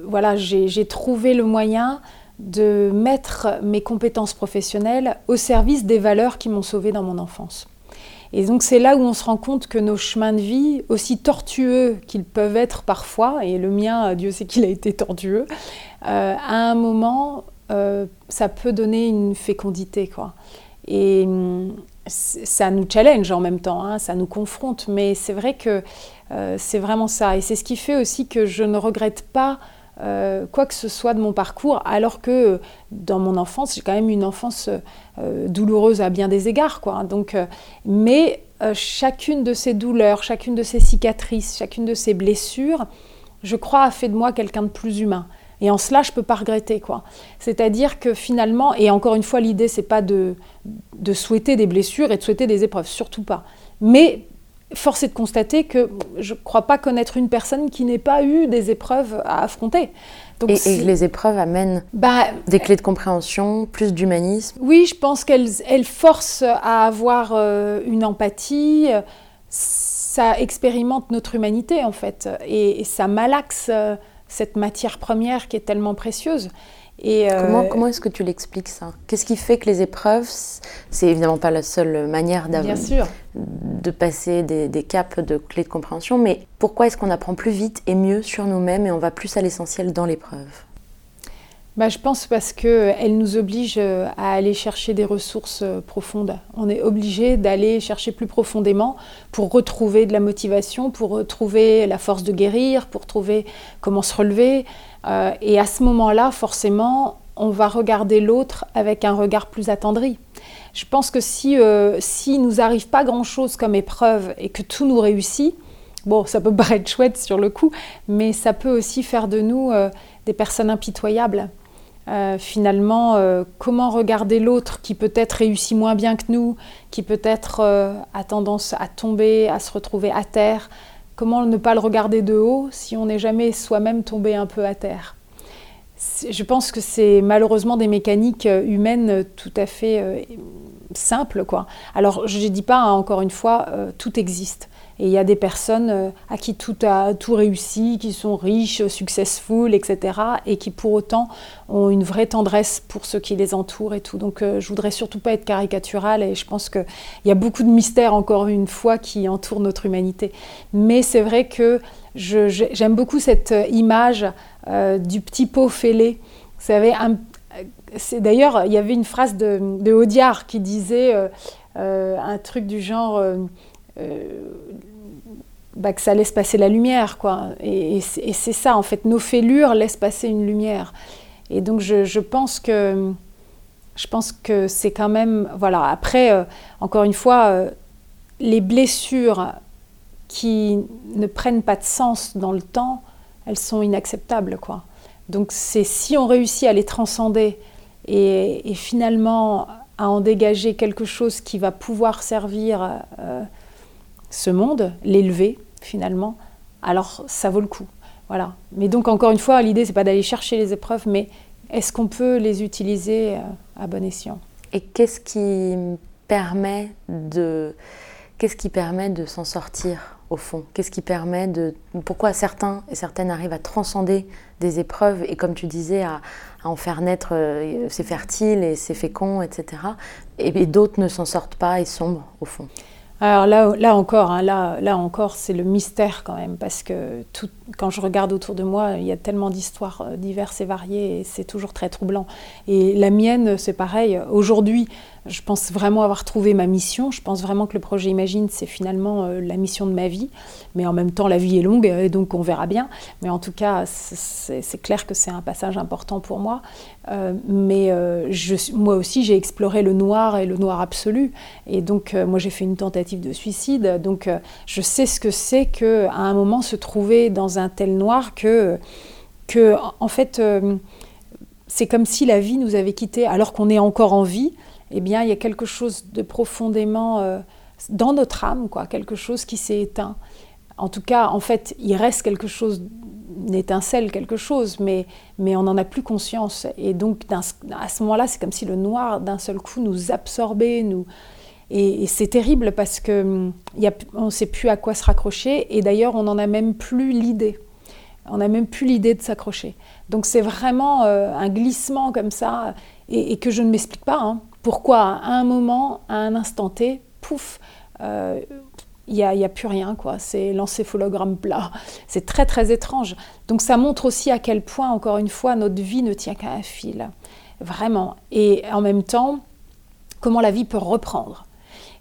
voilà, j'ai trouvé le moyen de mettre mes compétences professionnelles au service des valeurs qui m'ont sauvée dans mon enfance. Et donc c'est là où on se rend compte que nos chemins de vie, aussi tortueux qu'ils peuvent être parfois, et le mien, Dieu sait qu'il a été tortueux, euh, à un moment, euh, ça peut donner une fécondité. Quoi. Et ça nous challenge en même temps, hein, ça nous confronte, mais c'est vrai que euh, c'est vraiment ça. Et c'est ce qui fait aussi que je ne regrette pas euh, quoi que ce soit de mon parcours, alors que dans mon enfance, j'ai quand même une enfance douloureuse à bien des égards. Quoi. Donc, mais chacune de ces douleurs, chacune de ces cicatrices, chacune de ces blessures, je crois, a fait de moi quelqu'un de plus humain. Et en cela, je ne peux pas regretter. quoi. C'est-à-dire que finalement, et encore une fois, l'idée, c'est pas de, de souhaiter des blessures et de souhaiter des épreuves, surtout pas. Mais force est de constater que je ne crois pas connaître une personne qui n'ait pas eu des épreuves à affronter. Donc, et, et, les épreuves amènent bah, des clés de compréhension, plus d'humanisme Oui, je pense qu'elles elles forcent à avoir euh, une empathie. Ça expérimente notre humanité, en fait. Et, et ça malaxe euh, cette matière première qui est tellement précieuse. Et euh... Comment, comment est-ce que tu l'expliques ça? Qu'est-ce qui fait que les épreuves, c'est évidemment pas la seule manière de passer des, des, caps de clés de compréhension, mais pourquoi est-ce qu'on apprend plus vite et mieux sur nous-mêmes et on va plus à l'essentiel dans l'épreuve? Bah, je pense parce qu'elle nous oblige euh, à aller chercher des ressources euh, profondes. On est obligé d'aller chercher plus profondément pour retrouver de la motivation, pour retrouver la force de guérir, pour trouver comment se relever. Euh, et à ce moment-là, forcément, on va regarder l'autre avec un regard plus attendri. Je pense que si, euh, si nous arrive pas grand-chose comme épreuve et que tout nous réussit, bon, ça peut paraître chouette sur le coup, mais ça peut aussi faire de nous euh, des personnes impitoyables. Euh, finalement, euh, comment regarder l'autre qui peut-être réussit moins bien que nous, qui peut-être euh, a tendance à tomber, à se retrouver à terre, comment ne pas le regarder de haut si on n'est jamais soi-même tombé un peu à terre? Je pense que c'est malheureusement des mécaniques humaines tout à fait simples. Quoi. Alors, je ne dis pas, hein, encore une fois, tout existe. Et il y a des personnes euh, à qui tout a tout réussi, qui sont riches, successful, etc. Et qui pour autant ont une vraie tendresse pour ceux qui les entourent et tout. Donc euh, je voudrais surtout pas être caricaturale et je pense qu'il y a beaucoup de mystères encore une fois qui entourent notre humanité. Mais c'est vrai que j'aime beaucoup cette image euh, du petit pot fêlé. Vous savez, d'ailleurs, il y avait une phrase de, de Audiard qui disait euh, euh, un truc du genre euh, euh, bah, que ça laisse passer la lumière, quoi. Et, c'est ça, en fait, nos fêlures laissent passer une lumière. Et donc je, pense que je pense que c'est quand même voilà. Après, encore une fois, les blessures qui ne prennent pas de sens dans le temps, elles sont inacceptables, quoi. Donc c'est si on réussit à les transcender et, finalement à en dégager quelque chose qui va pouvoir servir euh, ce monde, l'élever finalement, alors ça vaut le coup. Voilà. Mais donc encore une fois, l'idée c'est pas d'aller chercher les épreuves, mais est-ce qu'on peut les utiliser euh, à bon escient? Et qu'est-ce qui permet de qu'est-ce qui permet de s'en sortir au fond? Qu'est-ce qui permet de pourquoi certains et certaines arrivent à transcender des épreuves et comme tu disais à, en faire naître euh, c'est fertile et c'est fécond, etc. Et, et d'autres ne s'en sortent pas et sombrent au fond? Alors là, encore, hein, là, là encore, c'est le mystère quand même, parce que quand je regarde autour de moi, il y a tellement d'histoires euh, diverses et variées, et c'est toujours très troublant. Et la mienne, c'est pareil. Aujourd'hui, je pense vraiment avoir trouvé ma mission. Je pense vraiment que le projet Imagine, c'est finalement euh, la mission de ma vie. Mais en même temps, la vie est longue, et donc on verra bien. Mais en tout cas, c'est clair que c'est un passage important pour moi. Euh, mais euh, moi aussi, j'ai exploré le noir et le noir absolu. Et donc, euh, moi, j'ai fait une tentative de suicide. Donc, euh, je sais ce que c'est qu'à un moment se trouver dans un tel noir que, que en fait, euh, c'est comme si la vie nous avait quittés alors qu'on est encore en vie eh bien, il y a quelque chose de profondément euh, dans notre âme, quoi, quelque chose qui s'est éteint. En tout cas, en fait, il reste quelque chose, une étincelle, quelque chose, mais, mais on n'en a plus conscience. Et donc, à ce moment-là, c'est comme si le noir, d'un seul coup, nous absorbait, nous... Et, c'est terrible parce qu'on ne sait plus à quoi se raccrocher, et d'ailleurs, on n'en a même plus l'idée. On n'a même plus l'idée de s'accrocher. Donc c'est vraiment euh, un glissement comme ça, et, et que je ne m'explique pas. Hein. Pourquoi à un moment, à un instant T, pouf, il euh, n'y a, plus rien, quoi. C'est l'encéphalogramme plat. C'est très très étrange. Donc ça montre aussi à quel point, encore une fois, notre vie ne tient qu'à un fil. Vraiment. Et en même temps, comment la vie peut reprendre.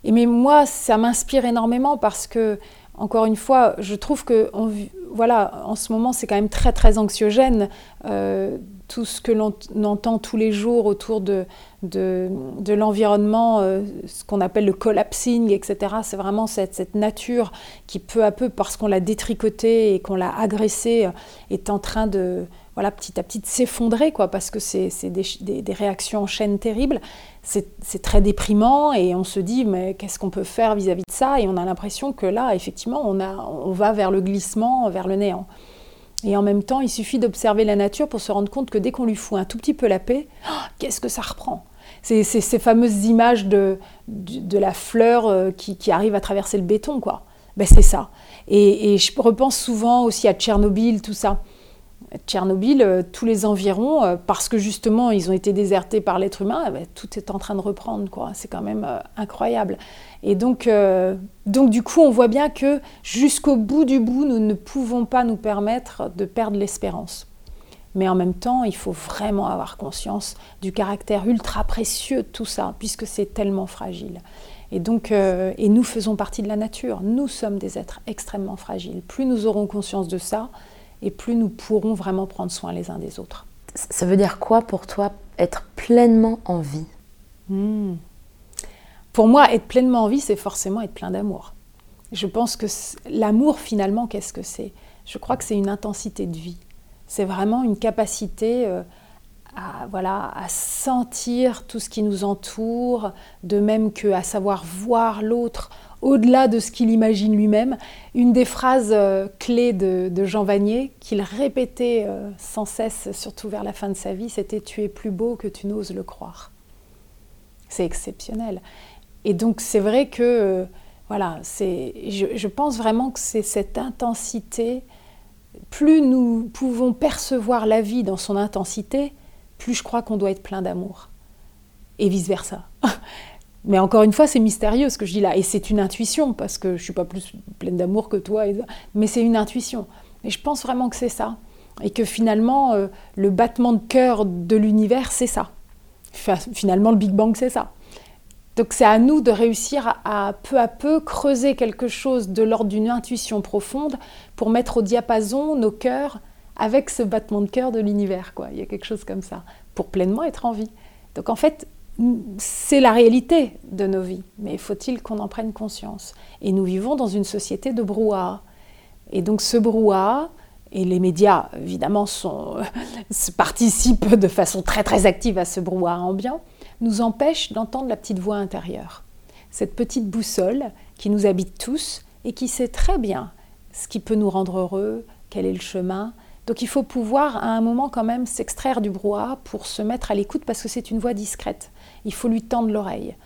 Et mais moi, ça m'inspire énormément parce que, encore une fois, je trouve que, voilà, en ce moment, c'est quand même très très anxiogène. Euh, tout ce que l'on entend tous les jours autour de, de, l'environnement, euh, ce qu'on appelle le collapsing, etc. C'est vraiment cette, cette, nature qui peu à peu, parce qu'on l'a détricotée et qu'on l'a agressée, est en train de, voilà, petit à petit s'effondrer, quoi, parce que c'est des, des, des, réactions en chaîne terribles. C'est très déprimant et on se dit, mais qu'est-ce qu'on peut faire vis-à-vis -vis de ça? Et on a l'impression que là, effectivement, on, a, on va vers le glissement, vers le néant. Et en même temps, il suffit d'observer la nature pour se rendre compte que dès qu'on lui fout un tout petit peu la paix, oh, qu'est-ce que ça reprend? C'est ces fameuses images de, de, la fleur euh, qui, qui, arrive à traverser le béton, quoi. Ben, c'est ça. Et, je repense souvent aussi à Tchernobyl, tout ça. Tchernobyl, euh, tous les environs, euh, parce que justement ils ont été désertés par l'être humain, ben, tout est en train de reprendre. quoi. C'est quand même euh, incroyable. Et donc, donc, du coup, on voit bien que jusqu'au bout du bout, nous ne pouvons pas nous permettre de perdre l'espérance. Mais en même temps, il faut vraiment avoir conscience du caractère ultra précieux de tout ça, puisque c'est tellement fragile. Et donc, et nous faisons partie de la nature. Nous sommes des êtres extrêmement fragiles. Plus nous aurons conscience de ça, et plus nous pourrons vraiment prendre soin les uns des autres. Ça veut dire quoi pour toi être pleinement en vie? Mmh. Pour moi, être pleinement en vie, c'est forcément être plein d'amour. Je pense que l'amour, finalement, qu'est-ce que c'est? Je crois que c'est une intensité de vie. C'est vraiment une capacité euh, à, voilà, à sentir tout ce qui nous entoure, de même qu'à savoir voir l'autre au-delà de ce qu'il imagine lui-même. Une des phrases euh, clés de, Jean Vanier, qu'il répétait euh, sans cesse, surtout vers la fin de sa vie, c'était ⁇ Tu es plus beau que tu n'oses le croire ⁇ C'est exceptionnel. Et donc c'est vrai que euh, voilà, je, pense vraiment que c'est cette intensité. Plus nous pouvons percevoir la vie dans son intensité, plus je crois qu'on doit être plein d'amour. Et vice-versa. Mais encore une fois, c'est mystérieux ce que je dis là. Et c'est une intuition, parce que je ne suis pas plus pleine d'amour que toi. Mais c'est une intuition. Et je pense vraiment que c'est ça. Et que finalement, euh, le battement de cœur de l'univers, c'est ça. Finalement, le Big Bang, c'est ça. Donc c'est à nous de réussir à, à, peu à peu creuser quelque chose de l'ordre d'une intuition profonde pour mettre au diapason nos cœurs avec ce battement de cœur de l'univers. Il y a quelque chose comme ça, pour pleinement être en vie. Donc en fait, c'est la réalité de nos vies, mais faut-il qu'on en prenne conscience? Et nous vivons dans une société de brouhaha. Et donc ce brouhaha, et les médias évidemment sont, participent de façon très très active à ce brouhaha ambiant, nous empêche d'entendre la petite voix intérieure. Cette petite boussole qui nous habite tous et qui sait très bien ce qui peut nous rendre heureux, quel est le chemin. Donc il faut pouvoir à un moment quand même s'extraire du brouhaha pour se mettre à l'écoute parce que c'est une voix discrète. Il faut lui tendre l'oreille.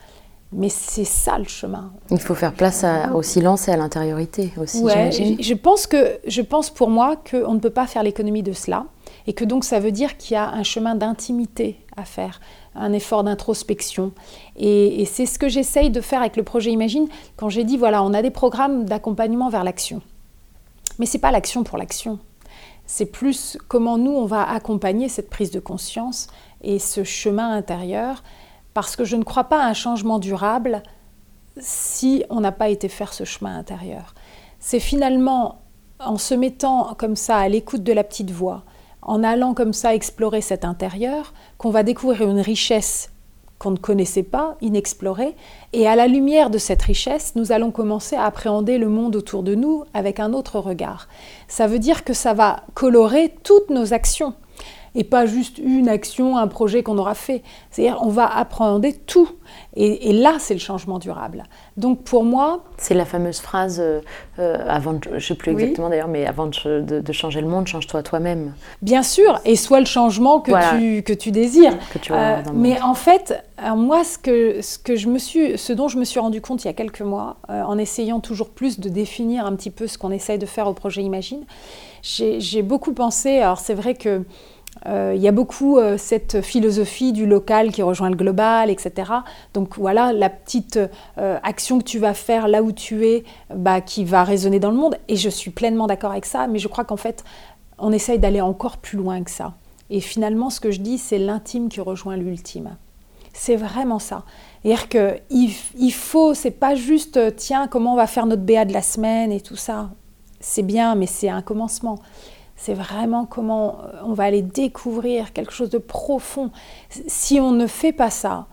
Mais c'est ça le chemin. Il faut faire place à, au silence et à l'intériorité aussi. Ouais, je pense que je pense pour moi qu'on ne peut pas faire l'économie de cela et que donc ça veut dire qu'il y a un chemin d'intimité à faire, un effort d'introspection. Et, et c'est ce que j'essaye de faire avec le projet Imagine quand j'ai dit voilà, on a des programmes d'accompagnement vers l'action. Mais c'est pas l'action pour l'action. C'est plus comment nous on va accompagner cette prise de conscience et ce chemin intérieur parce que je ne crois pas à un changement durable si on n'a pas été faire ce chemin intérieur. C'est finalement en se mettant comme ça à l'écoute de la petite voix, en allant comme ça explorer cet intérieur, qu'on va découvrir une richesse qu'on ne connaissait pas, inexplorée, et à la lumière de cette richesse, nous allons commencer à appréhender le monde autour de nous avec un autre regard. Ça veut dire que ça va colorer toutes nos actions et pas juste une action, un projet qu'on aura fait. C'est-à-dire on va appréhender tout. Et, et là, c'est le changement durable. Donc pour moi... C'est la fameuse phrase, euh, euh, avant de, je ne sais plus exactement oui. d'ailleurs, mais avant de, de, de, changer le monde, change-toi toi-même. Bien sûr, et soit le changement que, voilà. tu, que tu désires. Que tu euh, mais en fait, moi, ce, que, ce, que je me suis, ce dont je me suis rendu compte il y a quelques mois, euh, en essayant toujours plus de définir un petit peu ce qu'on essaye de faire au projet Imagine, j'ai beaucoup pensé, alors c'est vrai que euh, il y a beaucoup euh, cette philosophie du local qui rejoint le global, etc. Donc voilà, la petite euh, action que tu vas faire là où tu es, bah, qui va résonner dans le monde. Et je suis pleinement d'accord avec ça, mais je crois qu'en fait, on essaye d'aller encore plus loin que ça. Et finalement, ce que je dis, c'est l'intime qui rejoint l'ultime. C'est vraiment ça. C'est-à-dire qu'il il faut, c'est pas juste, tiens, comment on va faire notre BA de la semaine et tout ça. C'est bien, mais c'est un commencement c'est vraiment comment on va aller découvrir quelque chose de profond. Si on ne fait pas ça,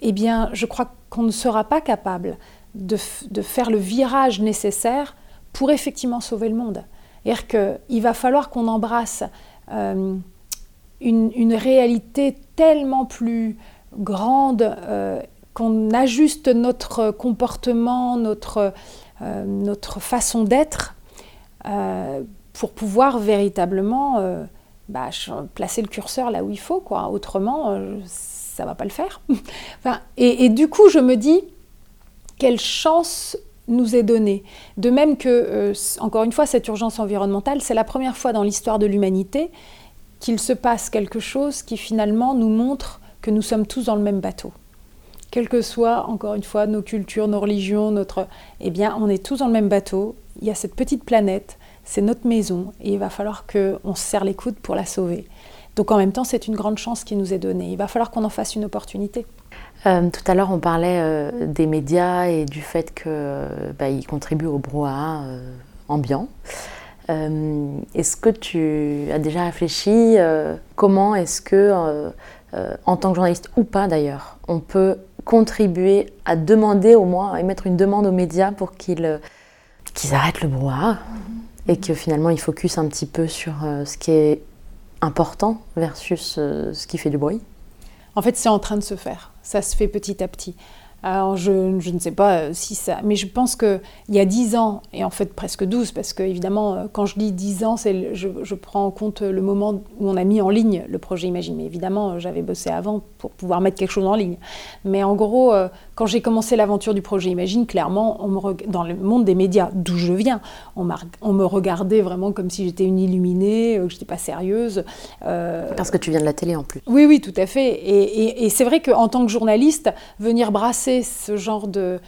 eh bien, je crois qu'on ne sera pas capable de, faire le virage nécessaire pour effectivement sauver le monde. C'est-à-dire qu'il va falloir qu'on embrasse euh, une, réalité tellement plus grande, euh, qu'on ajuste notre comportement, notre, euh, façon d'être euh, pour pouvoir véritablement euh, bah, placer le curseur là où il faut. Quoi. Autrement, euh, ça ne va pas le faire. et, du coup, je me dis, quelle chance nous est donnée. De même que, euh, encore une fois, cette urgence environnementale, c'est la première fois dans l'histoire de l'humanité qu'il se passe quelque chose qui finalement nous montre que nous sommes tous dans le même bateau. Quelles que soient, encore une fois, nos cultures, nos religions, notre... Eh bien, on est tous dans le même bateau. Il y a cette petite planète c'est notre maison et il va falloir qu'on se serre les coudes pour la sauver. Donc en même temps, c'est une grande chance qui nous est donnée. Il va falloir qu'on en fasse une opportunité. Euh, tout à l'heure, on parlait euh, des médias et du fait qu'ils bah, contribuent au brouhaha euh, ambiant. Est-ce que tu as déjà réfléchi comment est-ce que, en tant que journaliste ou pas d'ailleurs, on peut contribuer à demander au moins, à émettre une demande aux médias pour qu'ils arrêtent le brouhaha? Et que finalement ils focus un petit peu sur euh, ce qui est important versus euh, ce qui fait du bruit En fait, c'est en train de se faire. Ça se fait petit à petit. Alors, je, je, ne sais pas euh, si ça. Mais je pense qu'il y a 10 ans, et en fait presque 12, parce que évidemment, quand je dis 10 ans, je, je, prends en compte le moment où on a mis en ligne le projet Imagine. Mais évidemment, j'avais bossé avant pour pouvoir mettre quelque chose en ligne. Mais en gros, quand j'ai commencé l'aventure du projet Imagine, clairement, on me, dans le monde des médias, d'où je viens, on, on, me regardait vraiment comme si j'étais une illuminée, que je n'étais pas sérieuse. Euh... Parce que tu viens de la télé en plus. Oui, oui, tout à fait. Et, et, et c'est vrai qu'en tant que journaliste, venir brasser ce genre de,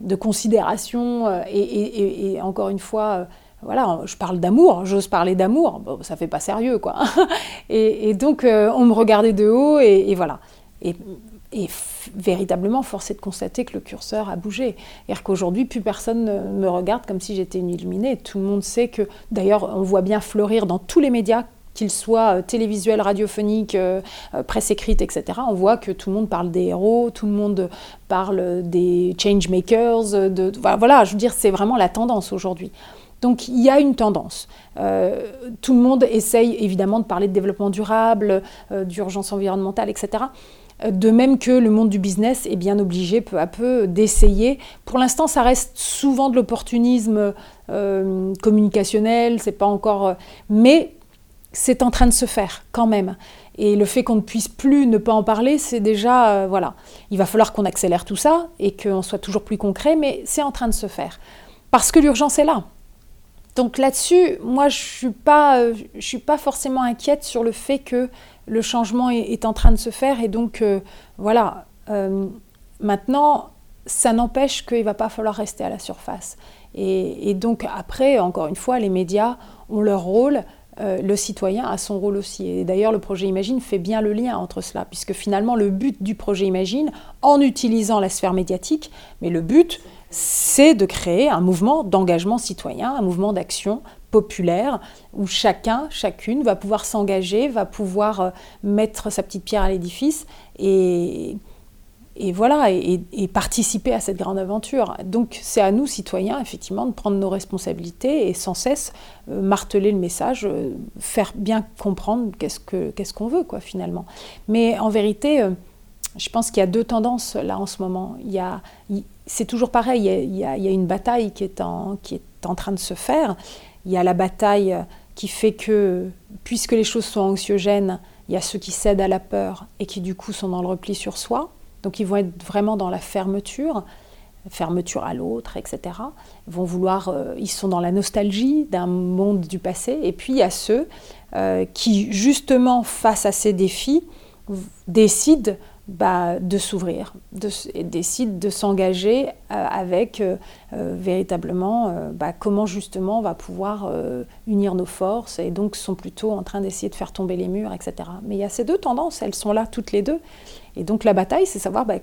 de considération, euh, et, et, encore une fois, euh, voilà, je parle d'amour, j'ose parler d'amour, bon, ça fait pas sérieux, quoi. et, donc, euh, on me regardait de haut, et, voilà. Et et véritablement, force de constater que le curseur a bougé. C'est-à-dire qu'aujourd'hui, plus personne ne me regarde comme si j'étais une illuminée. Tout le monde sait que, d'ailleurs, on voit bien fleurir dans tous les médias qu'ils soient euh, télévisuels, radiophoniques, euh, euh, presse écrite, etc., on voit que tout le monde parle des héros, tout le monde parle des changemakers. De, voilà, je veux dire, c'est vraiment la tendance aujourd'hui. Donc il y a une tendance. tout le monde essaye évidemment de parler de développement durable, d'urgence environnementale, etc. De même que le monde du business est bien obligé peu à peu d'essayer. Pour l'instant, ça reste souvent de l'opportunisme communicationnel, c'est pas encore. mais c'est en train de se faire quand même. Et le fait qu'on ne puisse plus ne pas en parler, c'est déjà, euh, voilà, il va falloir qu'on accélère tout ça et qu'on soit toujours plus concret, mais c'est en train de se faire. Parce que l'urgence est là. Donc là-dessus, moi, je euh, je suis pas forcément inquiète sur le fait que le changement est, en train de se faire. Et donc, euh, voilà, maintenant, ça n'empêche qu'il ne va pas falloir rester à la surface. et donc après, encore une fois, les médias ont leur rôle. Euh, le citoyen a son rôle aussi. Et d'ailleurs, le projet Imagine fait bien le lien entre cela, puisque finalement, le but du projet Imagine, en utilisant la sphère médiatique, mais le but, c'est de créer un mouvement d'engagement citoyen, un mouvement d'action populaire, où chacun, chacune va pouvoir s'engager, va pouvoir euh, mettre sa petite pierre à l'édifice et voilà, et, participer à cette grande aventure. Donc c'est à nous, citoyens, effectivement, de prendre nos responsabilités et sans cesse euh, marteler le message, euh, faire bien comprendre qu'est-ce qu'on veut, finalement. Mais en vérité, je pense qu'il y a deux tendances là en ce moment. C'est toujours pareil, il y, a, une bataille qui est en train de se faire. Il y a la bataille qui fait que, puisque les choses sont anxiogènes, il y a ceux qui cèdent à la peur et qui du coup sont dans le repli sur soi. Donc ils vont être vraiment dans la fermeture, fermeture à l'autre, etc. Ils vont vouloir, euh, ils sont dans la nostalgie d'un monde du passé. Et puis il y a ceux euh, qui, justement, face à ces défis, décident bah, de s'ouvrir, de, décident de s'engager euh, avec véritablement bah, comment justement on va pouvoir unir nos forces et donc sont plutôt en train d'essayer de faire tomber les murs, etc. Mais il y a ces deux tendances, elles sont là toutes les deux. Et donc la bataille, c'est savoir bah,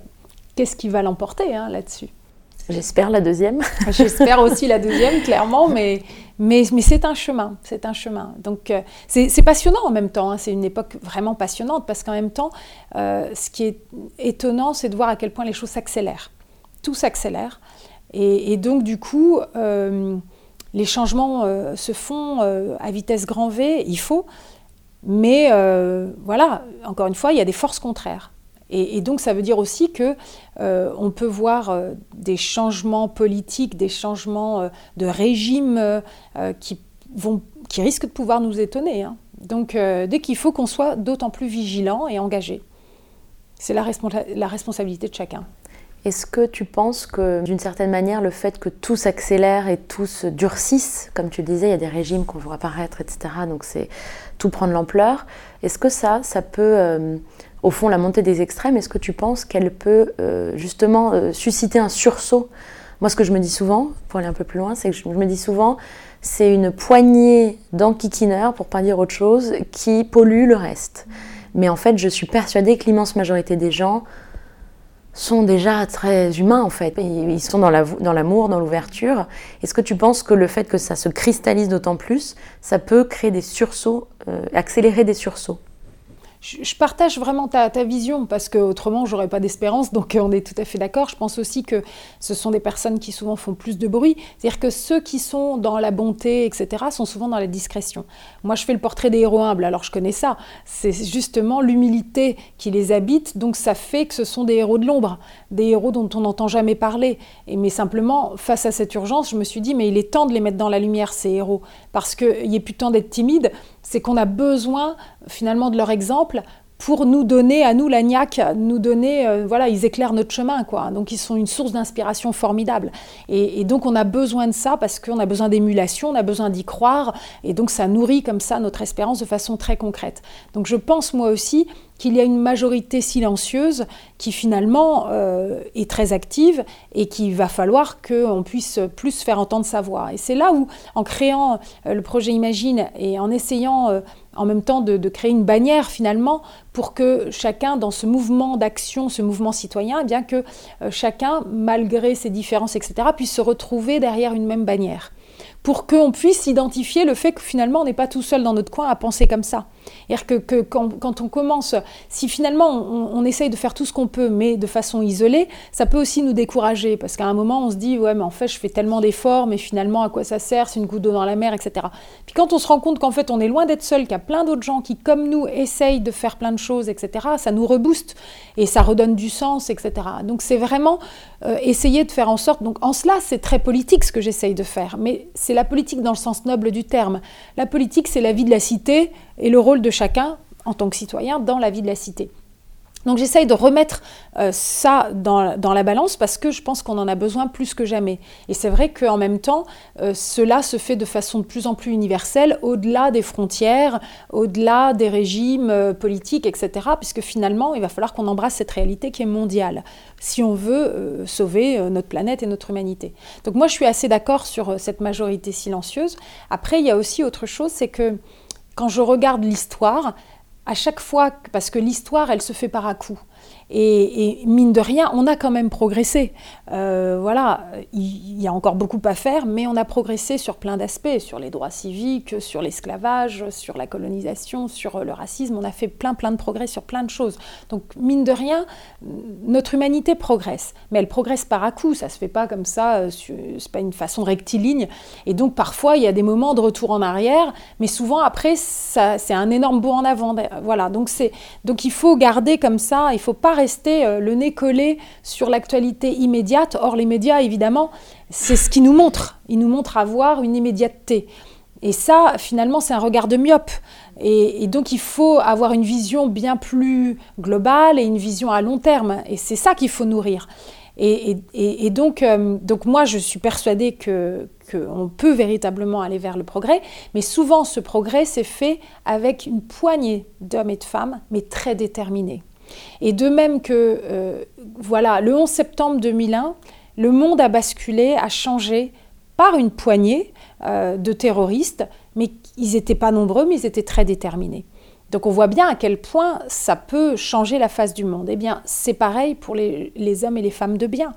qu'est-ce qui va l'emporter hein, là-dessus. J'espère la deuxième. J'espère aussi la deuxième, clairement, mais, mais, c'est un chemin, c'est un chemin. Donc euh, c'est passionnant en même temps, hein. c'est une époque vraiment passionnante, parce qu'en même temps, euh, ce qui est étonnant, c'est de voir à quel point les choses s'accélèrent. Tout s'accélère. Et, donc du coup, euh, les changements se font à vitesse grand V, il faut, mais voilà, encore une fois, il y a des forces contraires. Et, donc ça veut dire aussi que euh, on peut voir euh, des changements politiques, des changements euh, de régime qui, risquent de pouvoir nous étonner. Hein. Donc dès qu'il faut qu'on soit d'autant plus vigilant et engagé. C'est la, la responsabilité de chacun. Est-ce que tu penses que, d'une certaine manière, le fait que tout s'accélère et tout se durcisse, comme tu le disais, il y a des régimes qu'on voit apparaître, etc., donc c'est tout prendre l'ampleur, est-ce que ça, ça peut au fond, la montée des extrêmes, est-ce que tu penses qu'elle peut euh, justement euh, susciter un sursaut? Moi, ce que je me dis souvent, pour aller un peu plus loin, c'est que je me dis souvent, c'est une poignée d'enquiquineurs, pour pas dire autre chose, qui pollue le reste. Mais en fait, je suis persuadée que l'immense majorité des gens sont déjà très humains en fait. Ils sont dans l'amour, dans l'ouverture. Est-ce que tu penses que le fait que ça se cristallise d'autant plus, ça peut créer des sursauts, euh, accélérer des sursauts? Je, partage vraiment ta, vision parce qu'autrement, j'aurais pas d'espérance. Donc, on est tout à fait d'accord. Je pense aussi que ce sont des personnes qui souvent font plus de bruit. C'est-à-dire que ceux qui sont dans la bonté, etc., sont souvent dans la discrétion. Moi, je fais le portrait des héros humbles. Alors, je connais ça. C'est justement l'humilité qui les habite. Donc, ça fait que ce sont des héros de l'ombre, des héros dont on n'entend jamais parler. Et mais simplement, face à cette urgence, je me suis dit, mais il est temps de les mettre dans la lumière, ces héros, parce qu'il n'y ait plus temps d'être timide c'est qu'on a besoin finalement de leur exemple pour nous donner, à nous, l'agnac, nous donner, euh, voilà, ils éclairent notre chemin, quoi. Donc ils sont une source d'inspiration formidable. Et, donc on a besoin de ça parce qu'on a besoin d'émulation, on a besoin d'y croire, et donc ça nourrit comme ça notre espérance de façon très concrète. Donc je pense moi aussi qu'il y a une majorité silencieuse qui finalement euh, est très active et qu'il va falloir qu'on puisse plus faire entendre sa voix. Et c'est là où, en créant euh, le projet Imagine et en essayant en même temps de, créer une bannière finalement pour que chacun dans ce mouvement d'action, ce mouvement citoyen, eh bien que chacun, malgré ses différences, etc., puisse se retrouver derrière une même bannière pour qu'on puisse identifier le fait que finalement on n'est pas tout seul dans notre coin à penser comme ça. C'est-à-dire que, quand, on commence, si finalement on, essaye de faire tout ce qu'on peut, mais de façon isolée, ça peut aussi nous décourager, parce qu'à un moment on se dit, ouais mais en fait je fais tellement d'efforts, mais finalement à quoi ça sert, c'est une goutte d'eau dans la mer, etc. Puis quand on se rend compte qu'en fait on est loin d'être seul, qu'il y a plein d'autres gens qui, comme nous, essayent de faire plein de choses, etc., ça nous rebooste et ça redonne du sens, etc. Donc c'est vraiment euh, essayer de faire en sorte, donc en cela c'est très politique ce que j'essaye de faire, mais c'est la politique dans le sens noble du terme. La politique c'est la vie de la cité et le rôle de chacun en tant que citoyen dans la vie de la cité. Donc j'essaye de remettre euh, ça dans, la balance parce que je pense qu'on en a besoin plus que jamais. Et c'est vrai qu'en même temps, euh, cela se fait de façon de plus en plus universelle, au-delà des frontières, au-delà des régimes euh, politiques, etc. Puisque finalement, il va falloir qu'on embrasse cette réalité qui est mondiale, si on veut sauver notre planète et notre humanité. Donc moi, je suis assez d'accord sur cette majorité silencieuse. Après, il y a aussi autre chose, c'est que quand je regarde l'histoire, à chaque fois, parce que l'histoire, elle se fait par à coup. Et, mine de rien, on a quand même progressé. Euh, voilà, il y, a encore beaucoup à faire, mais on a progressé sur plein d'aspects, sur les droits civiques, sur l'esclavage, sur la colonisation, sur le racisme. On a fait plein, plein de progrès sur plein de choses. Donc, mine de rien, notre humanité progresse. Mais elle progresse par à coup. Ça se fait pas comme ça. Euh, c'est pas une façon rectiligne. Et donc, parfois, il y a des moments de retour en arrière, mais souvent après, c'est un énorme bond en avant. Voilà. Donc, donc il faut garder comme ça. Il faut pas rester euh, le nez collé sur l'actualité immédiate. Or, les médias, évidemment, c'est ce qui nous montre. Ils nous montrent avoir une immédiateté. Et ça, finalement, c'est un regard de myope. Et, donc, il faut avoir une vision bien plus globale et une vision à long terme. Et c'est ça qu'il faut nourrir. Et, donc, euh, donc, moi, je suis persuadée qu'on peut véritablement aller vers le progrès, mais souvent ce progrès s'est fait avec une poignée d'hommes et de femmes, mais très déterminés. Et de même que, euh, voilà, le 11 septembre 2001, le monde a basculé, a changé par une poignée euh, de terroristes, mais ils n'étaient pas nombreux, mais ils étaient très déterminés. Donc on voit bien à quel point ça peut changer la face du monde. Eh bien, c'est pareil pour les, les hommes et les femmes de bien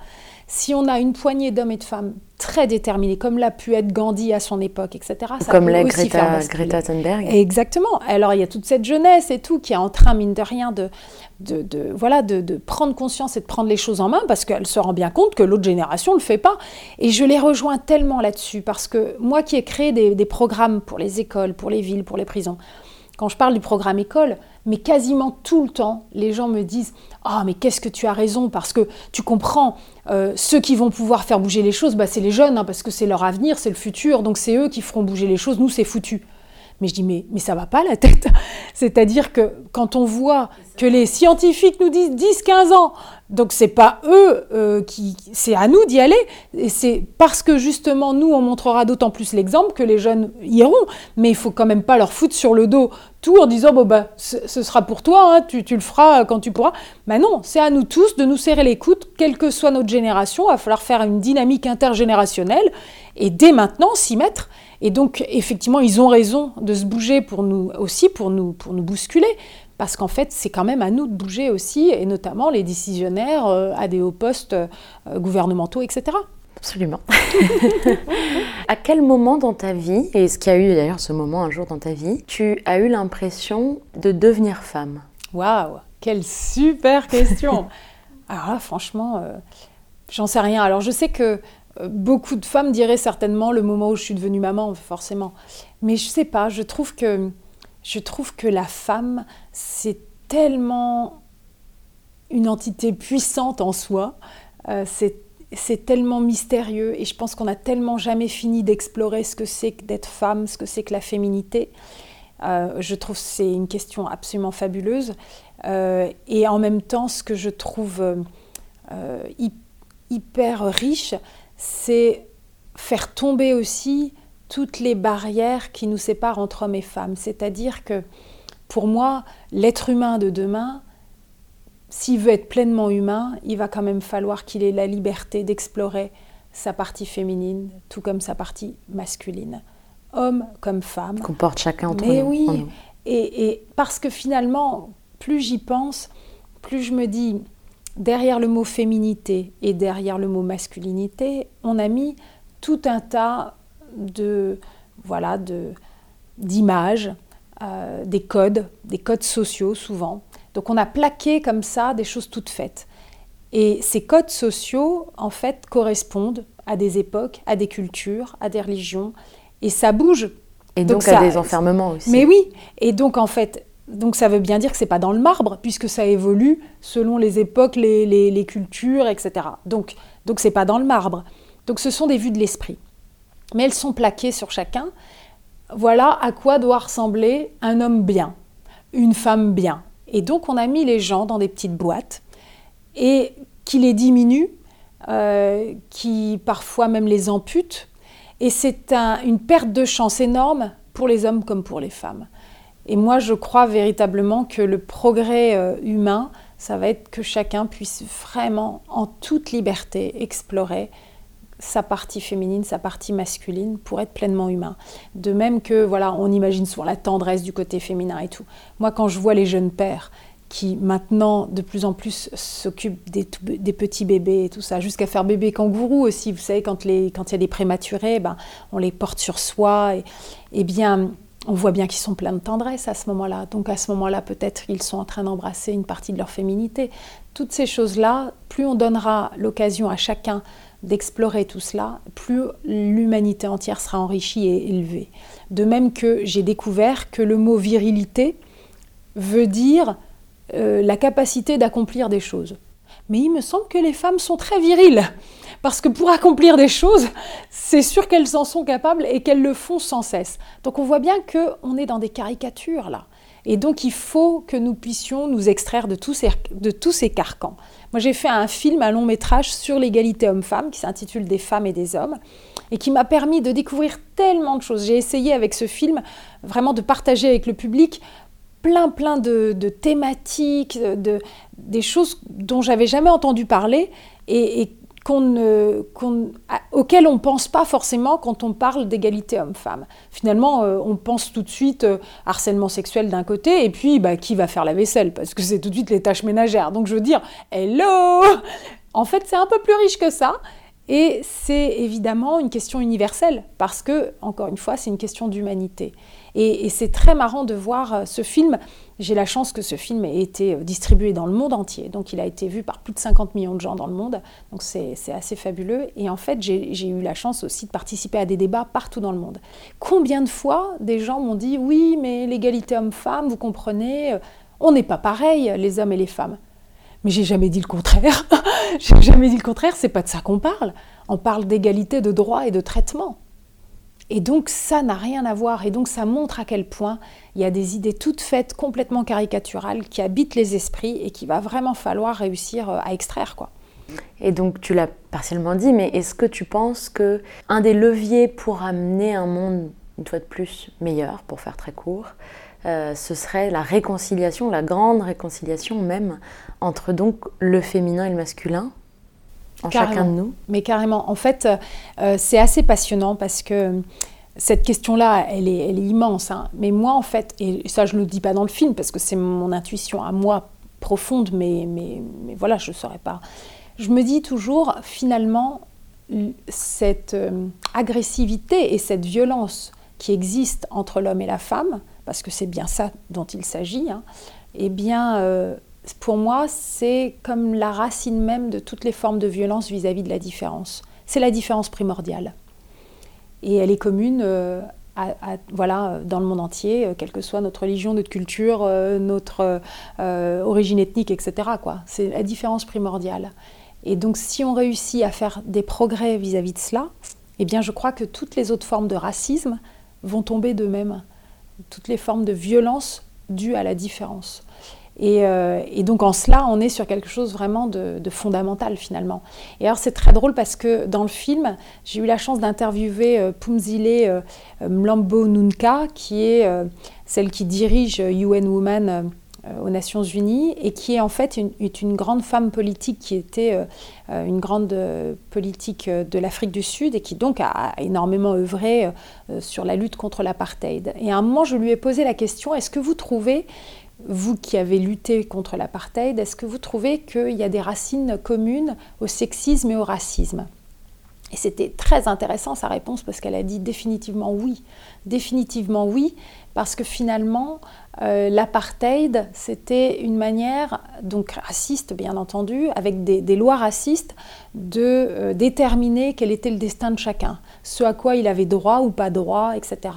si on a une poignée d'hommes et de femmes très déterminés, comme l'a pu être Gandhi à son époque, etc. Ça comme la Greta, Greta, Thunberg. Exactement. Alors il y a toute cette jeunesse et tout qui est en train, mine de rien, de, de, voilà, de, prendre conscience et de prendre les choses en main parce qu'elle se rend bien compte que l'autre génération ne le fait pas. Et je les rejoins tellement là-dessus parce que moi qui ai créé des, des programmes pour les écoles, pour les villes, pour les prisons, quand je parle du programme école, mais quasiment tout le temps, les gens me disent Ah, mais qu'est-ce que tu as raison, parce que tu comprends, euh, ceux qui vont pouvoir faire bouger les choses, bah, c'est les jeunes, hein, parce que c'est leur avenir, c'est le futur, donc c'est eux qui feront bouger les choses, nous, c'est foutu. Mais je dis, mais, mais ça va pas la tête. C'est-à-dire que quand on voit que les scientifiques nous disent 10-15 ans, donc c'est pas eux euh, qui, c'est à nous d'y aller. Et c'est parce que justement nous on montrera d'autant plus l'exemple que les jeunes iront. Mais il faut quand même pas leur foutre sur le dos tout en disant bon bah ce, sera pour toi, hein, tu, le feras quand tu pourras. Mais non, c'est à nous tous de nous serrer les coudes, quelle que soit notre génération. Il va falloir faire une dynamique intergénérationnelle et dès maintenant s'y mettre. Et donc, effectivement, ils ont raison de se bouger pour nous aussi, pour nous, pour nous bousculer, parce qu'en fait, c'est quand même à nous de bouger aussi, et notamment les décisionnaires euh, à des hauts postes euh, gouvernementaux, etc. Absolument. à quel moment dans ta vie, et est-ce qu'il y a eu d'ailleurs ce moment un jour dans ta vie, tu as eu l'impression de devenir femme? Waouh, quelle super question Alors là, franchement, euh, j'en sais rien. Alors je sais que beaucoup de femmes diraient certainement le moment où je suis devenue maman, forcément. Mais je sais pas, je trouve que, je trouve que la femme, c'est tellement une entité puissante en soi, euh, c'est tellement mystérieux et je pense qu'on n'a tellement jamais fini d'explorer ce que c'est que d'être femme, ce que c'est que la féminité. Euh, je trouve c'est une question absolument fabuleuse. et en même temps, ce que je trouve hyper riche, c'est faire tomber aussi toutes les barrières qui nous séparent entre hommes et femmes. C'est-à-dire que pour moi, l'être humain de demain, s'il veut être pleinement humain, il va quand même falloir qu'il ait la liberté d'explorer sa partie féminine, tout comme sa partie masculine, homme comme femme. Qu'on porte chacun entre Mais nous, oui, et parce que finalement, plus j'y pense, plus je me dis, derrière le mot féminité et derrière le mot masculinité, on a mis tout un tas de voilà de d'images, euh, des codes, des codes sociaux souvent. Donc on a plaqué comme ça des choses toutes faites. Et ces codes sociaux, en fait, correspondent à des époques, à des cultures, à des religions, et ça bouge. Et donc, à des enfermements aussi. Mais oui, et donc en fait, donc ça veut bien dire que c'est pas dans le marbre, puisque ça évolue selon les époques, les, cultures, etc. Donc, donc c'est pas dans le marbre. Donc ce sont des vues de l'esprit. Mais elles sont plaquées sur chacun. Voilà à quoi doit ressembler un homme bien, une femme bien. Et donc on a mis les gens dans des petites boîtes et qui les diminue, euh, qui parfois même les ampute. Et c'est un- une perte de chance énorme pour les hommes comme pour les femmes. Et moi, je crois véritablement que le progrès euh, humain, ça va être que chacun puisse vraiment, en toute liberté, explorer sa partie féminine, sa partie masculine pour être pleinement humain. De même que, voilà, on imagine souvent la tendresse du côté féminin et tout. Moi, quand je vois les jeunes pères qui maintenant de plus en plus s'occupent des, petits bébés et tout ça, jusqu'à faire bébé kangourou aussi. Vous savez, quand il y a des prématurés, ben, on les porte sur soi. Et, eh bien, on voit bien qu'ils sont pleins de tendresse à ce moment-là. Donc à ce moment-là, peut-être ils sont en train d'embrasser une partie de leur féminité. Toutes ces choses-là, plus on donnera l'occasion à chacun d'explorer tout cela, plus l'humanité entière sera enrichie et élevée. De même que j'ai découvert que le mot virilité veut dire euh, la capacité d'accomplir des choses. Mais il me semble que les femmes sont très viriles. Parce que pour accomplir des choses, c'est sûr qu'elles en sont capables et qu'elles le font sans cesse. Donc on voit bien qu'on est dans des caricatures là. Et donc il faut que nous puissions nous extraire de tous ces, de tous ces carcans. Moi j'ai fait un film, un long métrage sur l'égalité homme-femme qui s'intitule Des femmes et des hommes et qui m'a permis de découvrir tellement de choses. J'ai essayé avec ce film vraiment de partager avec le public plein plein de, thématiques, de, des choses dont j'avais jamais entendu parler et, et auxquelles on ne pense pas forcément quand on parle d'égalité homme-femme. Finalement, euh, on pense tout de suite euh, harcèlement sexuel d'un côté et puis bah, qui va faire la vaisselle parce que c'est tout de suite les tâches ménagères. Donc je veux dire, hello En fait, c'est un peu plus riche que ça. Et c'est évidemment une question universelle, parce que, encore une fois, c'est une question d'humanité. Et, c'est très marrant de voir euh, ce film. J'ai la chance que ce film ait été euh, distribué dans le monde entier. Donc il a été vu par plus de 50 millions de gens dans le monde. Donc c'est assez fabuleux. Et en fait, j'ai j'ai eu la chance aussi de participer à des débats partout dans le monde. Combien de fois des gens m'ont dit oui, mais l'égalité homme-femme, vous comprenez, euh, on n'est pas pareil, les hommes et les femmes. Mais j'ai jamais dit le contraire. j'ai jamais dit le contraire, c'est pas de ça qu'on parle. On parle d'égalité de droit et de traitement. Et donc ça n'a rien à voir. Et donc ça montre à quel point il y a des idées toutes faites, complètement caricaturales, qui habitent les esprits et qu'il va vraiment falloir réussir euh, à extraire. quoi. Et donc tu l'as partiellement dit, mais est-ce que tu penses que un des leviers pour amener un monde une fois de plus meilleur, pour faire très court, euh, ce serait la réconciliation, la grande réconciliation même entre donc le féminin et le masculin en chacun de nous. Mais carrément, en fait, euh, c'est assez passionnant parce que euh, cette question-là, elle est, elle est immense. hein. Mais moi, en fait, et ça, je ne le dis pas dans le film parce que c'est mon intuition à moi profonde, mais, mais, mais voilà, je ne saurais pas. Je me dis toujours, finalement, cette euh, agressivité et cette violence qui existe entre l'homme et la femme, parce que c'est bien ça dont il s'agit, hein, eh bien, euh, pour moi, c'est comme la racine même de toutes les formes de violence vis-à-vis de la différence. C'est la différence primordiale. Et elle est commune euh, voilà, dans le monde entier, euh, quelle que soit notre religion, notre culture, euh, notre origine ethnique, etc. C'est la différence primordiale. Et donc, si on réussit à faire des progrès vis-à-vis de cela, eh bien, je crois que toutes les autres formes de racisme vont tomber d'eux-mêmes. Toutes les formes de violence dues à la différence. Et, euh, et, donc en cela, on est sur quelque chose vraiment de, fondamental finalement. Et alors c'est très drôle parce que dans le film, j'ai eu la chance d'interviewer euh, Pumzile euh, Mlambo Nunca, qui est euh, celle qui dirige UN Women euh, aux Nations Unies et qui est en fait une, une grande femme politique qui était euh, une grande euh, politique de l'Afrique du Sud et qui donc a énormément œuvré sur la lutte contre l'apartheid. Et à un moment, je lui ai posé la question, est-ce que vous trouvez vous qui avez lutté contre l'apartheid, est-ce que vous trouvez qu'il y a des racines communes au sexisme et au racisme? Et c'était très intéressant sa réponse parce qu'elle a dit définitivement oui, définitivement oui, parce que finalement, euh, l'apartheid, c'était une manière, donc raciste bien entendu, avec des, lois racistes, de euh, déterminer quel était le destin de chacun, ce à quoi il avait droit ou pas droit, etc.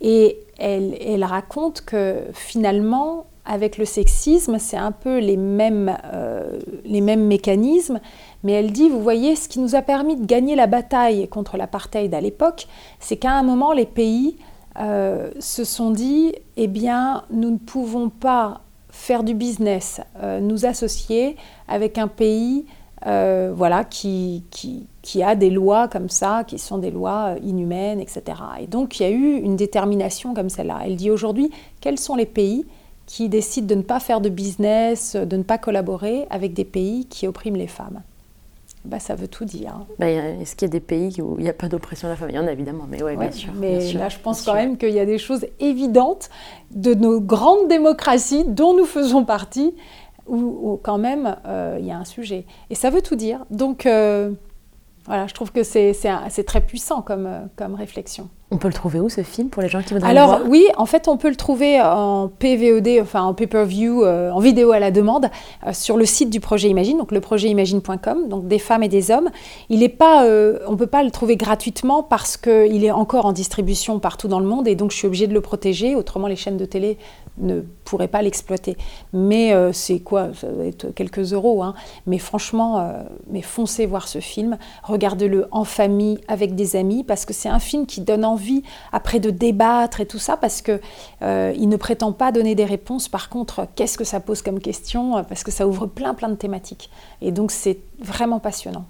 Et elle, raconte que finalement, avec le sexisme, c'est un peu les mêmes, euh, les mêmes mécanismes, mais elle dit, vous voyez, ce qui nous a permis de gagner la bataille contre l'apartheid à l'époque, c'est qu'à un moment, les pays euh, se sont dit, eh bien, nous ne pouvons pas faire du business, euh, nous associer avec un pays euh, voilà, qui, qui, qui, a des lois comme ça, qui sont des lois inhumaines, etc. Et donc, il y a eu une détermination comme celle-là. Elle dit aujourd'hui, quels sont les pays qui décident de ne pas faire de business, de ne pas collaborer avec des pays qui oppriment les femmes? Bah, ça veut tout dire. Bah, Est-ce qu'il y a des pays où il n'y a pas d'oppression de la femme? Il y en a évidemment, mais ouais, ouais bien sûr. Mais bien sûr, là, je pense quand sûr. même qu'il y a des choses évidentes de nos grandes démocraties dont nous faisons partie, où, où quand même euh, il y a un sujet. Et ça veut tout dire. Donc euh, voilà, je trouve que c'est très puissant comme, euh, comme réflexion. On peut le trouver où ce film pour les gens qui voudraient Alors le voir? oui, en fait, on peut le trouver en PVOD, enfin en pay-per-view, euh, en vidéo à la demande, euh, sur le site du projet Imagine, donc leprojetimagine.com, donc des femmes et des hommes. Il est pas, euh, on peut pas le trouver gratuitement parce qu'il est encore en distribution partout dans le monde et donc je suis obligée de le protéger. Autrement, les chaînes de télé ne pourraient pas l'exploiter. Mais euh, c'est quoi? Ça va être quelques euros. Hein. Mais franchement, euh, mais foncez voir ce film. Regardez-le en famille, avec des amis, parce que c'est un film qui donne envie après de débattre et tout ça, parce que euh, il ne prétend pas donner des réponses. Par contre, qu'est-ce que ça pose comme question? Parce que ça ouvre plein plein de thématiques. Et donc c'est vraiment passionnant.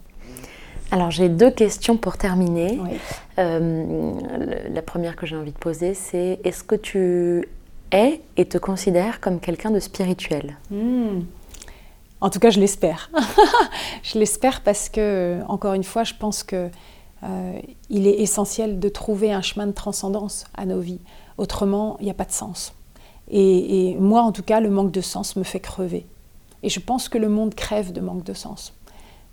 Alors j'ai deux questions pour terminer. Oui. Euh, la première que j'ai envie de poser, c'est est-ce que tu es et te considères comme quelqu'un de spirituel Hmm. En tout cas, je l'espère. je l'espère parce que, encore une fois, je pense que euh, il est essentiel de trouver un chemin de transcendance à nos vies. Autrement, il n'y a pas de sens. Et, moi, en tout cas, le manque de sens me fait crever. Et je pense que le monde crève de manque de sens.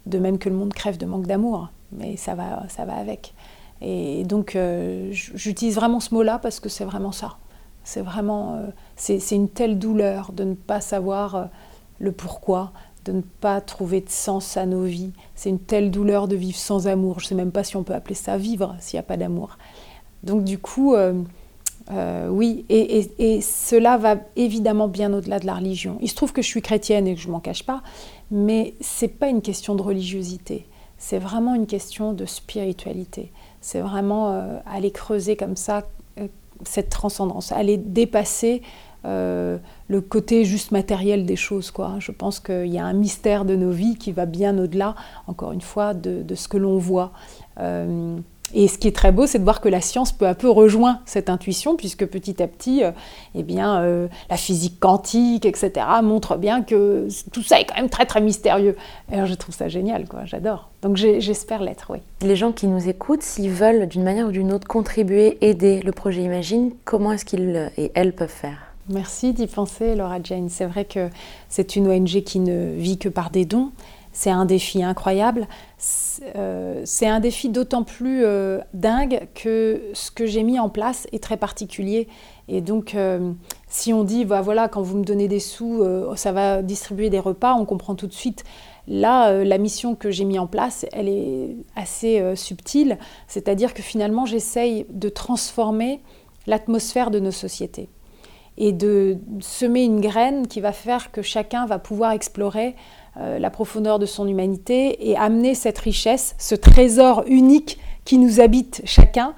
De même que le monde crève de manque d'amour. Mais ça va, ça va avec. Et donc, euh, j'utilise vraiment ce mot-là parce que c'est vraiment ça. C'est vraiment, euh, c'est une telle douleur de ne pas savoir euh, le pourquoi, de ne pas trouver de sens à nos vies. C'est une telle douleur de vivre sans amour. Je ne sais même pas si on peut appeler ça vivre s'il n'y a pas d'amour. Donc du coup, euh, oui, et, cela va évidemment bien au-delà de la religion. Il se trouve que je suis chrétienne et que je m'en cache pas, mais c'est pas une question de religiosité. C'est vraiment une question de spiritualité. C'est vraiment aller creuser comme ça cette transcendance, aller dépasser euh, le côté juste matériel des choses. Quoi. Je pense qu'il y a un mystère de nos vies qui va bien au-delà, encore une fois, de, ce que l'on voit. Euh, et ce qui est très beau, c'est de voir que la science peu à peu rejoint cette intuition, puisque petit à petit, euh, eh bien, euh, la physique quantique, etc., montre bien que tout ça est quand même très très mystérieux. Et alors je trouve ça génial, quoi. J'adore. Donc j'espère l'être, oui. Les gens qui nous écoutent, s'ils veulent d'une manière ou d'une autre contribuer, aider le projet Imagine, comment est-ce qu'ils et elles peuvent faire? Merci d'y penser, Laura Jane. C'est vrai que c'est une ONG qui ne vit que par des dons. C'est un défi incroyable. C'est euh, un défi d'autant plus euh, dingue que ce que j'ai mis en place est très particulier. Et donc, euh, si on dit, bah, voilà, quand vous me donnez des sous, ça va distribuer des repas, on comprend tout de suite. Là, la mission que j'ai mis en place, elle est assez subtile. C'est-à-dire que finalement, j'essaye de transformer l'atmosphère de nos sociétés et de semer une graine qui va faire que chacun va pouvoir explorer euh, la profondeur de son humanité et amener cette richesse, ce trésor unique qui nous habite chacun,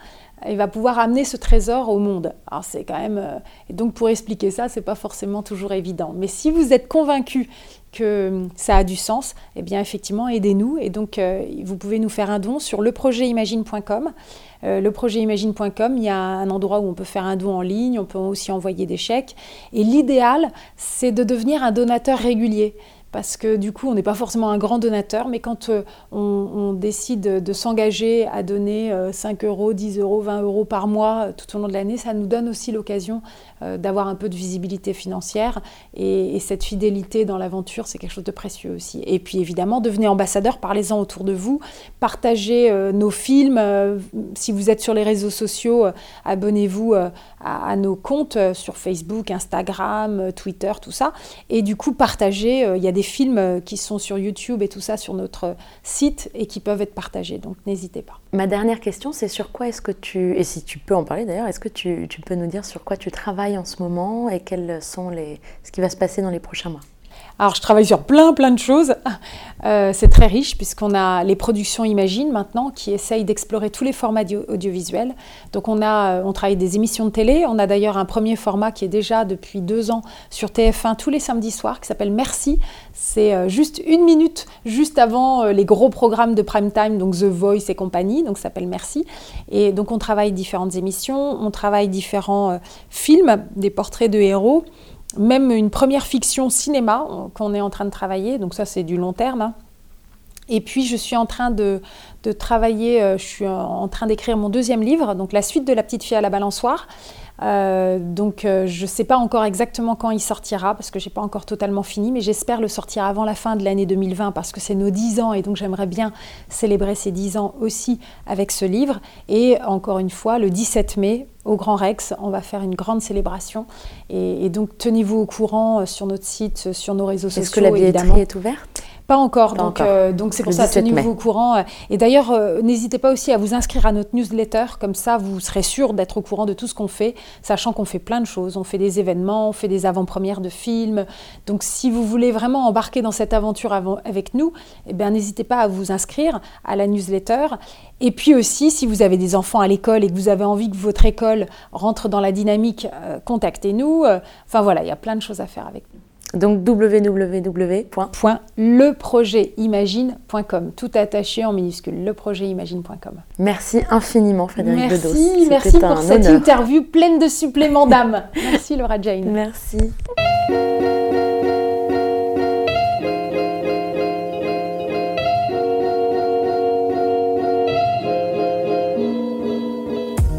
il va pouvoir amener ce trésor au monde. Alors c'est quand même euh, et donc pour expliquer ça, c'est pas forcément toujours évident. Mais si vous êtes convaincu que ça a du sens, eh bien effectivement aidez-nous et donc euh, vous pouvez nous faire un don sur leprojetimagine.com. Leprojetimagine.com, il y a un endroit où on peut faire un don en ligne, on peut aussi envoyer des chèques et l'idéal c'est de devenir un donateur régulier parce que du coup, on n'est pas forcément un grand donateur, mais quand euh, on, décide de s'engager à donner 5 euh, euros, 10 euros, 20 euros par mois euh, tout au long de l'année, ça nous donne aussi l'occasion d'avoir un peu de visibilité financière. Et, cette fidélité dans l'aventure, c'est quelque chose de précieux aussi. Et puis évidemment, devenez ambassadeur, parlez-en autour de vous, partagez nos films. si vous êtes sur les réseaux sociaux, abonnez-vous à, nos comptes sur Facebook, Instagram, Twitter, tout ça. Et du coup, partagez. Il y a des films euh, qui sont sur YouTube et tout ça sur notre site et qui peuvent être partagés. Donc n'hésitez pas. Ma dernière question, c'est sur quoi est-ce que tu, et si tu peux en parler d'ailleurs, est-ce que tu, tu, peux nous dire sur quoi tu travailles en ce moment et quels sont les, ce qui va se passer dans les prochains mois? Alors, je travaille sur plein, plein de choses. Euh, c'est très riche puisqu'on a les productions Imagine maintenant qui essayent d'explorer tous les formats audiovisuels. Donc, on, a, on travaille des émissions de télé. On a d'ailleurs un premier format qui est déjà depuis deux ans sur TF1 tous les samedis soirs qui s'appelle Merci. C'est euh, juste une minute juste avant euh, les gros programmes de prime time, donc The Voice et compagnie. Donc, ça s'appelle Merci. Et donc, on travaille différentes émissions. On travaille différents films, des portraits de héros même une première fiction cinéma euh, qu'on est en train de travailler, donc ça c'est du long terme. Hein. Et puis je suis en train de, travailler, euh, je suis en train d'écrire mon deuxième livre, donc la suite de La petite fille à la balançoire. Euh, donc je ne sais pas encore exactement quand il sortira parce que je n'ai pas encore totalement fini, mais j'espère le sortir avant la fin de l'année 2020 parce que c'est nos 10 ans et donc j'aimerais bien célébrer ces 10 ans aussi avec ce livre. Et encore une fois, le 17 mai, au Grand Rex. On va faire une grande célébration. Et, donc, tenez-vous au courant euh, sur notre site, sur nos réseaux sociaux. Est-ce que la billetterie est ouverte? Pas encore, donc euh, donc c'est pour ça tenez-vous au courant. Et d'ailleurs, euh, n'hésitez pas aussi à vous inscrire à notre newsletter, comme ça vous serez sûr d'être au courant de tout ce qu'on fait, sachant qu'on fait plein de choses. On fait des événements, on fait des avant-premières de films. Donc si vous voulez vraiment embarquer dans cette aventure avec nous, eh bien n'hésitez pas à vous inscrire à la newsletter. Et puis aussi, si vous avez des enfants à l'école et que vous avez envie que votre école rentre dans la dynamique, euh, contactez-nous. Enfin voilà, il y a plein de choses à faire avec nous. Donc www.leprojetimagine.com, tout attaché en minuscule, leprojetimagine.com. Merci infiniment Frédéric Bedos. Merci, merci pour cette interview pleine de suppléments d'âme. merci Laura Jane. Merci.